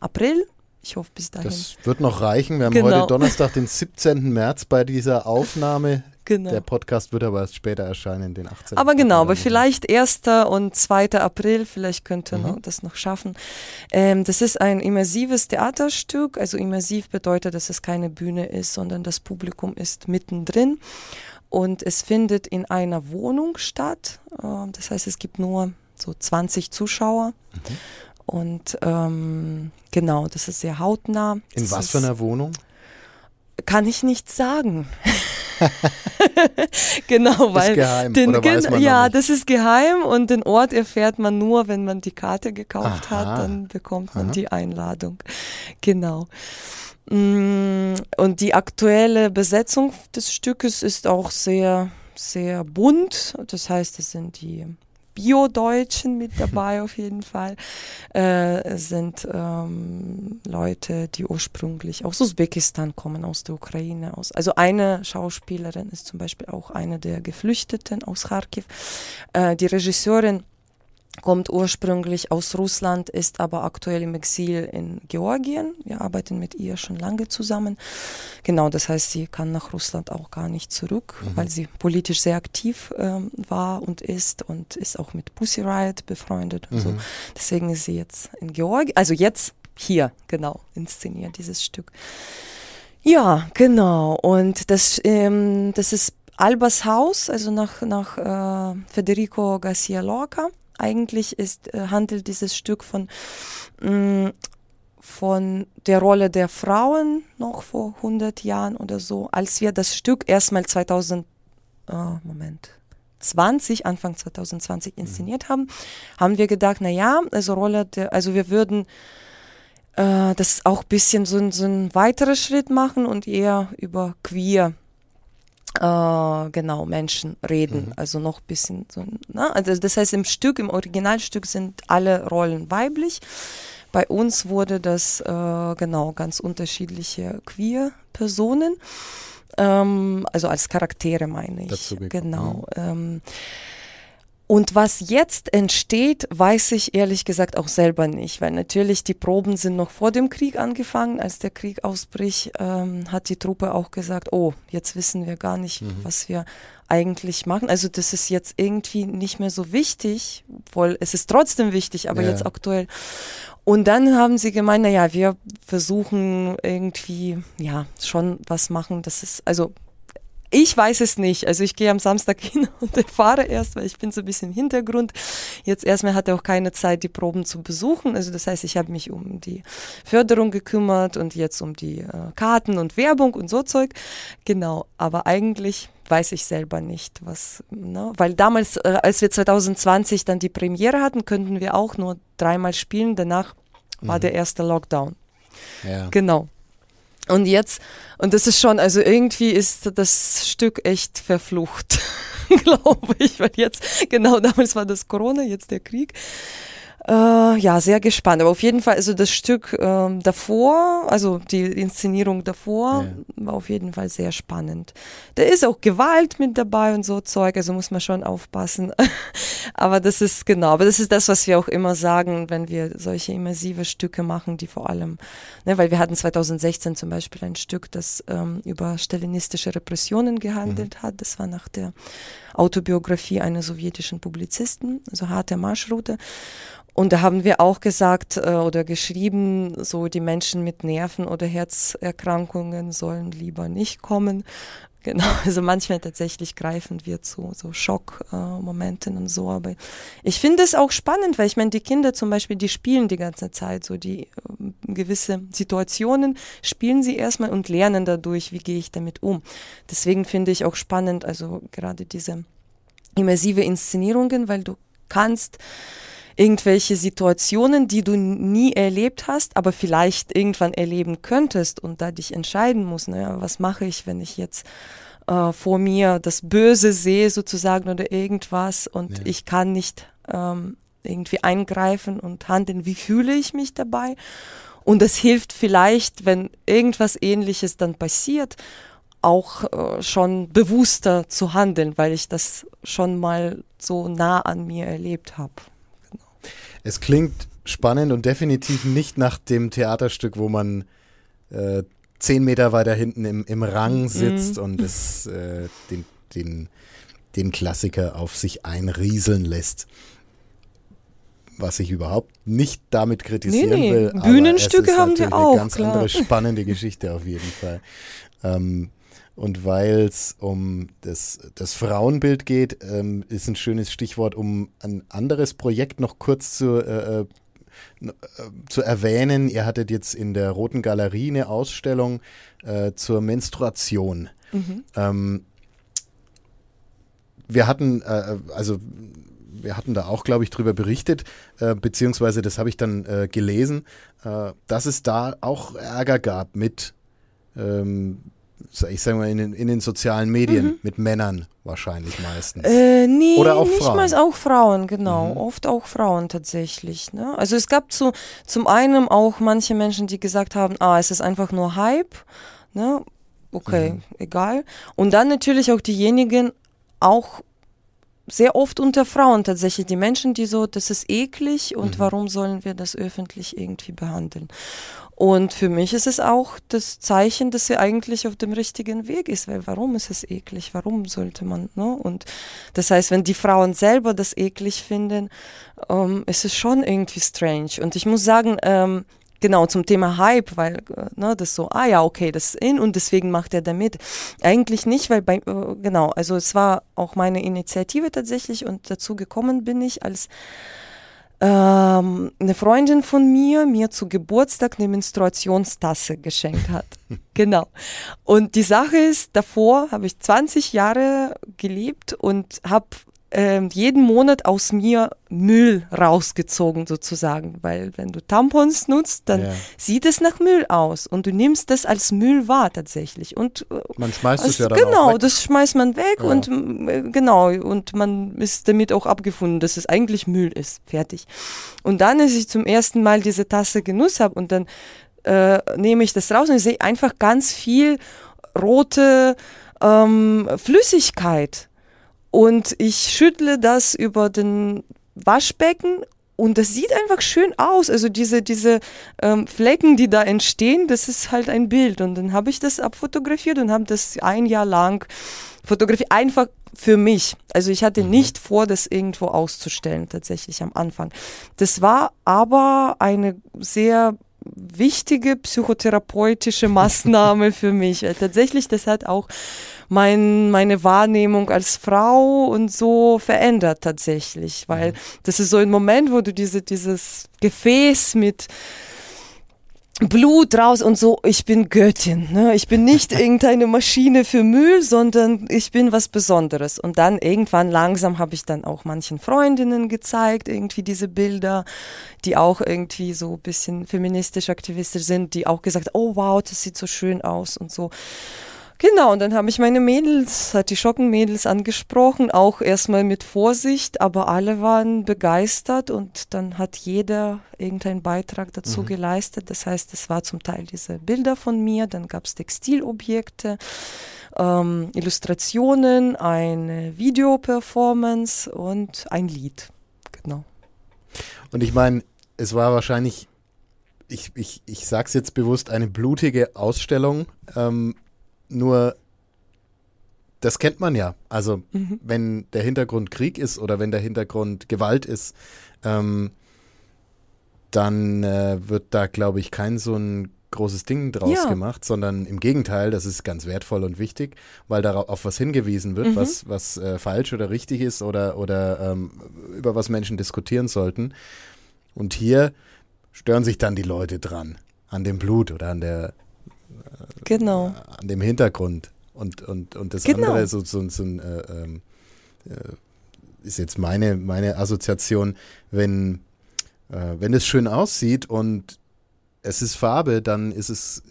April ich hoffe bis dahin. Das wird noch reichen. Wir haben genau. heute Donnerstag, den 17. März bei dieser Aufnahme. Genau. Der Podcast wird aber erst später erscheinen, den 18. Aber genau, aber vielleicht 1. und 2. April, vielleicht könnte mhm. das noch schaffen. Ähm, das ist ein immersives Theaterstück. Also immersiv bedeutet, dass es keine Bühne ist, sondern das Publikum ist mittendrin. Und es findet in einer Wohnung statt. Äh, das heißt, es gibt nur so 20 Zuschauer. Mhm. Und ähm, genau, das ist sehr hautnah. In das was für einer Wohnung? Kann ich nicht sagen. genau, weil ist geheim, den, man ja, das ist geheim und den Ort erfährt man nur, wenn man die Karte gekauft Aha. hat, dann bekommt man Aha. die Einladung. Genau. Mm, Und die aktuelle Besetzung des Stückes ist auch sehr, sehr bunt. Das heißt, es sind die Bio-Deutschen mit dabei auf jeden Fall. Äh, sind ähm, Leute, die ursprünglich aus Usbekistan kommen, aus der Ukraine. Aus, also eine Schauspielerin ist zum Beispiel auch eine der Geflüchteten aus Kharkiv. Äh, die Regisseurin kommt ursprünglich aus Russland, ist aber aktuell im Exil in Georgien. Wir arbeiten mit ihr schon lange zusammen. Genau, das heißt, sie kann nach Russland auch gar nicht zurück, Mhm. weil sie politisch sehr aktiv ähm, war und ist und ist auch mit Pussy Riot befreundet und so. Mhm. Deswegen ist sie jetzt in Georgien, also jetzt hier, genau, inszeniert dieses Stück. Ja, genau. Und das, ähm, das ist Albas Haus, also nach, nach äh, Federico Garcia Lorca. Eigentlich ist, äh, handelt dieses Stück von, mh, von der Rolle der Frauen noch vor 100 Jahren oder so, als wir das Stück erstmal 2000, äh, Moment, 20, Anfang 2020 inszeniert haben, haben wir gedacht, na ja, also Rolle der, also wir würden äh, das auch ein bisschen so, so ein weiterer Schritt machen und eher über queer äh, genau Menschen reden. Mhm. Also noch ein bisschen so. Ne? Also das heißt, im Stück, im Originalstück sind alle Rollen weiblich. Bei uns wurde das äh, genau ganz unterschiedliche queer Personen. Ähm, also als Charaktere meine ich. Dazu genau. Ähm, und was jetzt entsteht, weiß ich ehrlich gesagt auch selber nicht, weil natürlich die Proben sind noch vor dem Krieg angefangen. Als der Krieg ausbricht, ähm, hat die Truppe auch gesagt, oh, jetzt wissen wir gar nicht, Mhm. was wir eigentlich machen. Also das ist jetzt irgendwie nicht mehr so wichtig, obwohl es ist trotzdem wichtig, aber Ja. jetzt aktuell. Und dann haben sie gemeint, na ja, wir versuchen irgendwie, ja, schon was machen. Das ist, also ich weiß es nicht. Also ich gehe am Samstag hin und erfahre erst, weil ich bin so ein bisschen im Hintergrund. Jetzt erstmal hat er auch keine Zeit, die Proben zu besuchen. Also das heißt, ich habe mich um die Förderung gekümmert und jetzt um die äh, Karten und Werbung und so Zeug. Genau. Aber eigentlich weiß ich selber nicht, was, ne? weil damals, äh, als wir 2020 dann die Premiere hatten, könnten wir auch nur dreimal spielen. Danach war Mhm. der erste Lockdown. Ja. Genau. Und jetzt, und das ist schon, also irgendwie ist das Stück echt verflucht, glaube ich, weil jetzt, genau damals war das Corona, jetzt der Krieg. Äh, ja, sehr gespannt. Aber auf jeden Fall, also das Stück ähm, davor, also die Inszenierung davor, war auf jeden Fall sehr spannend. Da ist auch Gewalt mit dabei und so Zeug, also muss man schon aufpassen. aber das ist genau, aber das ist das, was wir auch immer sagen, wenn wir solche immersive Stücke machen, die vor allem, ne, weil wir hatten 2016 zum Beispiel ein Stück, das ähm, über stalinistische Repressionen gehandelt hat. Das war nach der Autobiografie eines sowjetischen Publizisten, also harte Marschroute. Und da haben wir auch gesagt äh, oder geschrieben, so die Menschen mit Nerven oder Herzerkrankungen sollen lieber nicht kommen. Genau, also manchmal tatsächlich greifen wir zu so Schockmomenten und so. Aber ich finde es auch spannend, weil ich meine, die Kinder zum Beispiel, die spielen die ganze Zeit so die ähm, gewisse Situationen, spielen sie erstmal und lernen dadurch, wie gehe ich damit um. Deswegen finde ich auch spannend, also gerade diese immersive Inszenierungen, weil du kannst irgendwelche Situationen, die du nie erlebt hast, aber vielleicht irgendwann erleben könntest und da dich entscheiden musst, naja, was mache ich, wenn ich jetzt äh, vor mir das Böse sehe sozusagen oder irgendwas und Ja. ich kann nicht ähm, irgendwie eingreifen und handeln, wie fühle ich mich dabei? Und das hilft vielleicht, wenn irgendwas ähnliches dann passiert, auch äh, schon bewusster zu handeln, weil ich das schon mal so nah an mir erlebt habe. Es klingt spannend und definitiv nicht nach dem Theaterstück, wo man äh, zehn Meter weiter hinten im, im Rang sitzt und es, äh, den, den, den Klassiker auf sich einrieseln lässt. Was ich überhaupt nicht damit kritisieren Nee, nee, will. Bühnenstücke es ist haben wir auch, Eine ganz klar. andere spannende Geschichte auf jeden Fall. Ähm, und weil es um das, das Frauenbild geht, ähm, ist ein schönes Stichwort, um ein anderes Projekt noch kurz zu, äh, äh, äh, zu erwähnen. Ihr hattet jetzt in der Roten Galerie eine Ausstellung äh, zur Menstruation. Mhm. Ähm, wir hatten, äh, also wir hatten da auch, glaube ich, drüber berichtet, äh, beziehungsweise das habe ich dann äh, gelesen, äh, dass es da auch Ärger gab mit, ähm, ich sage mal, in den, in den sozialen Medien, mhm. mit Männern wahrscheinlich meistens. Äh, nee, Oder auch nicht Frauen. Mal auch Frauen, genau. Mhm. Oft auch Frauen tatsächlich. Ne? Also es gab zu, zum einen auch manche Menschen, die gesagt haben, ah, es ist einfach nur Hype. Ne? Okay, mhm. egal. Und dann natürlich auch diejenigen, auch sehr oft unter Frauen tatsächlich die Menschen, die so, das ist eklig und mhm. warum sollen wir das öffentlich irgendwie behandeln? Und für mich ist es auch das Zeichen, dass sie eigentlich auf dem richtigen Weg ist, weil warum ist es eklig? Warum sollte man, ne? Und das heißt, wenn die Frauen selber das eklig finden, ähm, ist es schon irgendwie strange. Und ich muss sagen, ähm, genau zum Thema Hype, weil äh, ne, das so, ah ja, okay, das ist in und deswegen macht er damit. Eigentlich nicht, weil bei, äh, genau, also es war auch meine Initiative tatsächlich und dazu gekommen bin ich, als ähm, eine Freundin von mir mir zu Geburtstag eine Menstruationstasse geschenkt hat. genau. Und die Sache ist, davor habe ich 20 Jahre gelebt und habe äh, jeden Monat aus mir Müll rausgezogen sozusagen, weil wenn du Tampons nutzt, dann ja. sieht es nach Müll aus und du nimmst das als Müll wahr tatsächlich und äh, man schmeißt es ja dann genau, weg. das schmeißt man weg ja. und äh, genau und man ist damit auch abgefunden, dass es eigentlich Müll ist, fertig. Und dann, als ich zum ersten Mal diese Tasse genutzt habe und dann äh, nehme ich das raus und sehe einfach ganz viel rote ähm, Flüssigkeit und ich schüttle das über den Waschbecken und das sieht einfach schön aus. Also diese, diese ähm, Flecken, die da entstehen, das ist halt ein Bild. Und dann habe ich das abfotografiert und habe das ein Jahr lang fotografiert. Einfach für mich. Also ich hatte mhm. nicht vor, das irgendwo auszustellen, tatsächlich am Anfang. Das war aber eine sehr wichtige psychotherapeutische Maßnahme für mich. Tatsächlich, das hat auch mein, meine Wahrnehmung als Frau und so verändert tatsächlich, weil mhm. das ist so ein Moment, wo du diese, dieses Gefäß mit Blut raus und so, ich bin Göttin. Ne? Ich bin nicht irgendeine Maschine für Müll, sondern ich bin was Besonderes. Und dann irgendwann langsam habe ich dann auch manchen Freundinnen gezeigt, irgendwie diese Bilder, die auch irgendwie so ein bisschen feministisch aktivistisch sind, die auch gesagt, oh wow, das sieht so schön aus und so. Genau, und dann habe ich meine Mädels, hat die Schockenmädels angesprochen, auch erstmal mit Vorsicht, aber alle waren begeistert und dann hat jeder irgendeinen Beitrag dazu mhm. geleistet. Das heißt, es war zum Teil diese Bilder von mir, dann gab es Textilobjekte, ähm, Illustrationen, eine Videoperformance und ein Lied. Genau. Und ich meine, es war wahrscheinlich ich, ich, ich sage es jetzt bewusst, eine blutige Ausstellung. Ähm, nur, das kennt man ja. Also, mhm. wenn der Hintergrund Krieg ist oder wenn der Hintergrund Gewalt ist, ähm, dann äh, wird da, glaube ich, kein so ein großes Ding draus ja. gemacht, sondern im Gegenteil, das ist ganz wertvoll und wichtig, weil darauf auf was hingewiesen wird, mhm. was, was äh, falsch oder richtig ist oder, oder ähm, über was Menschen diskutieren sollten. Und hier stören sich dann die Leute dran, an dem Blut oder an der genau. An dem Hintergrund. Und, und, und das genau. andere so, so, so ein, äh, ähm, äh, ist jetzt meine, meine Assoziation, wenn, äh, wenn es schön aussieht und es ist Farbe, dann ist es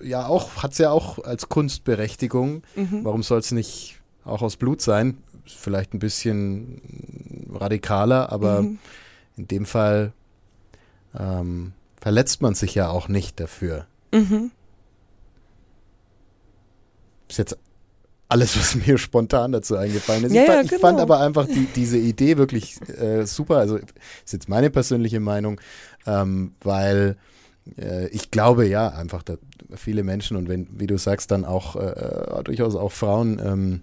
äh, ja auch, hat es ja auch als Kunstberechtigung. Mhm. Warum soll es nicht auch aus Blut sein? Vielleicht ein bisschen radikaler, aber mhm. in dem Fall ähm, verletzt man sich ja auch nicht dafür. Mhm. Ist jetzt alles, was mir spontan dazu eingefallen ist. Ja, ich, fand, ja, genau. ich, fand, aber einfach die, diese Idee wirklich äh, super. Also ist jetzt meine persönliche Meinung, ähm, weil äh, ich glaube ja einfach, dass viele Menschen und wenn, wie du sagst, dann auch äh, äh, durchaus auch Frauen ähm,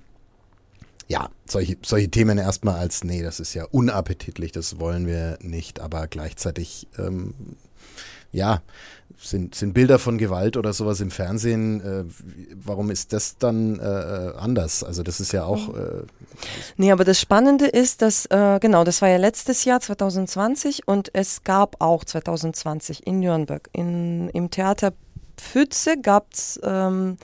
ja, solche, solche Themen erstmal als, nee, das ist ja unappetitlich, das wollen wir nicht, aber gleichzeitig ähm, ja, sind, sind Bilder von Gewalt oder sowas im Fernsehen, äh, warum ist das dann äh, äh anders? Also das ist ja auch. Mhm. Äh, nee, aber das Spannende ist, dass, äh, genau, das war ja letztes Jahr 2020 und es gab auch 2020 in Nürnberg, in, im Theater Pfütze gab es ähm,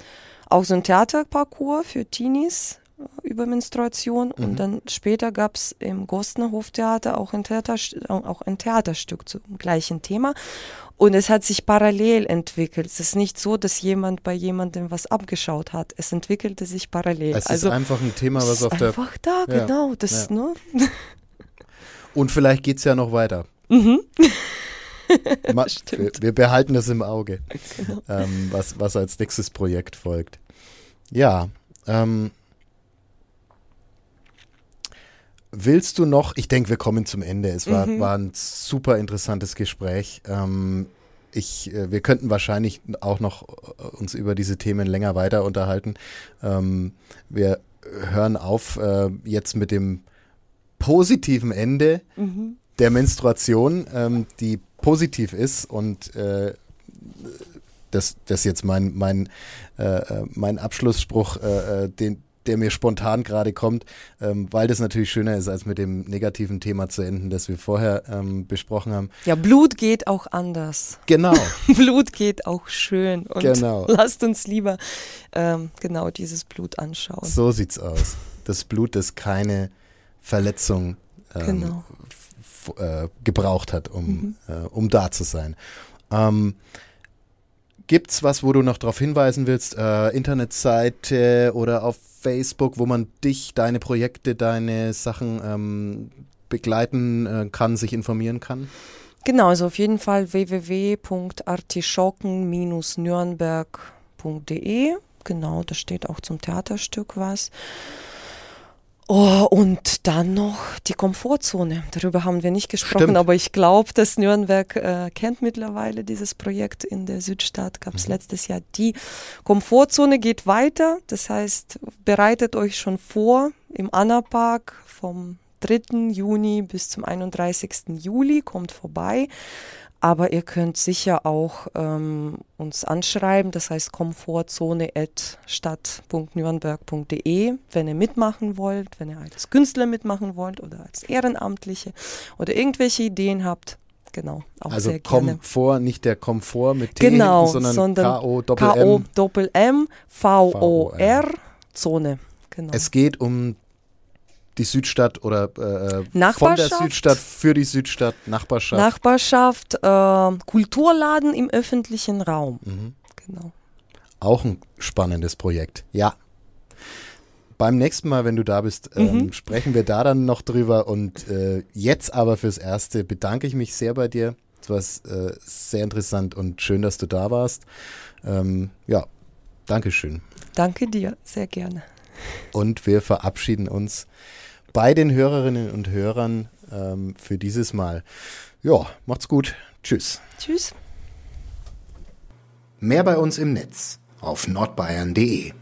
auch so ein Theaterparcours für Teenies über Menstruation Mhm. und dann später gab es im Gostner Hoftheater auch ein, Theater, auch ein Theaterstück zum gleichen Thema. Und es hat sich parallel entwickelt. Es ist nicht so, dass jemand bei jemandem was abgeschaut hat. Es entwickelte sich parallel. Es also ist einfach ein Thema, was auf der. einfach da, Ja, genau. Das, ja. ne? Und vielleicht geht es ja noch weiter. Mhm. Ma- wir, wir behalten das im Auge, Genau. ähm, was, was als nächstes Projekt folgt. Ja, ähm, willst du noch, ich denke, wir kommen zum Ende. Es war, Mhm. war ein super interessantes Gespräch. Ähm, ich, äh, wir könnten wahrscheinlich auch noch äh, uns über diese Themen länger weiter unterhalten. Ähm, wir hören auf äh, jetzt mit dem positiven Ende Mhm. der Menstruation, ähm, die positiv ist und äh, das, das ist jetzt mein, mein, äh, äh, mein Abschlussspruch, den, der mir spontan gerade kommt, ähm, weil das natürlich schöner ist, als mit dem negativen Thema zu enden, das wir vorher ähm, besprochen haben. Ja, Blut geht auch anders. Genau, Blut geht auch schön. Und Genau. lasst uns lieber ähm, genau dieses Blut anschauen. so sieht's aus. Das Blut, das keine Verletzung ähm, Genau. äh, gebraucht hat, um, Mhm. äh, um da zu sein. Ähm, Gibt's was, wo du noch darauf hinweisen willst? Äh, Internetseite oder auf Facebook, wo man dich, deine Projekte, deine Sachen ähm, begleiten äh, kann, sich informieren kann? Genau, also auf jeden Fall www.artischocken-nürnberg.de. Genau, da steht auch zum Theaterstück was. Oh, und dann noch die Komfortzone. Darüber haben wir nicht gesprochen, Stimmt. aber ich glaube, dass Nürnberg äh, kennt mittlerweile dieses Projekt in der Südstadt. Gab es Mhm. letztes Jahr. Die Komfortzone geht weiter. Das heißt, bereitet euch schon vor im Anna-Park vom 3. Juni bis zum 31. Juli. Kommt vorbei. Aber ihr könnt sicher auch ähm, uns anschreiben, das heißt komfortzone.stadt.nürnberg.de, wenn ihr mitmachen wollt, wenn ihr als Künstler mitmachen wollt oder als Ehrenamtliche oder irgendwelche Ideen habt. Genau, auch also sehr gerne. Komfort, nicht der Komfort mit T, Genau, hinten, sondern, sondern K-O, Doppel K-O, M. Doppel M, V-O-R, Zone. Genau. Es geht um die Südstadt oder äh, von der. Südstadt für die Südstadt, Nachbarschaft. Nachbarschaft, äh, Kulturladen im öffentlichen Raum. mhm. Genau. Auch ein spannendes Projekt. Ja. Beim nächsten Mal, wenn du da bist, ähm, Mhm. sprechen wir da dann noch drüber. Und äh, jetzt aber fürs Erste bedanke ich mich sehr bei dir. Es war äh, sehr interessant und schön, dass du da warst. Ähm, ja, Dankeschön. Danke dir, sehr gerne. Und wir verabschieden uns bei den Hörerinnen und Hörern ähm, für dieses Mal. Ja, macht's gut. Tschüss. Tschüss. Mehr bei uns im Netz auf nordbayern.de.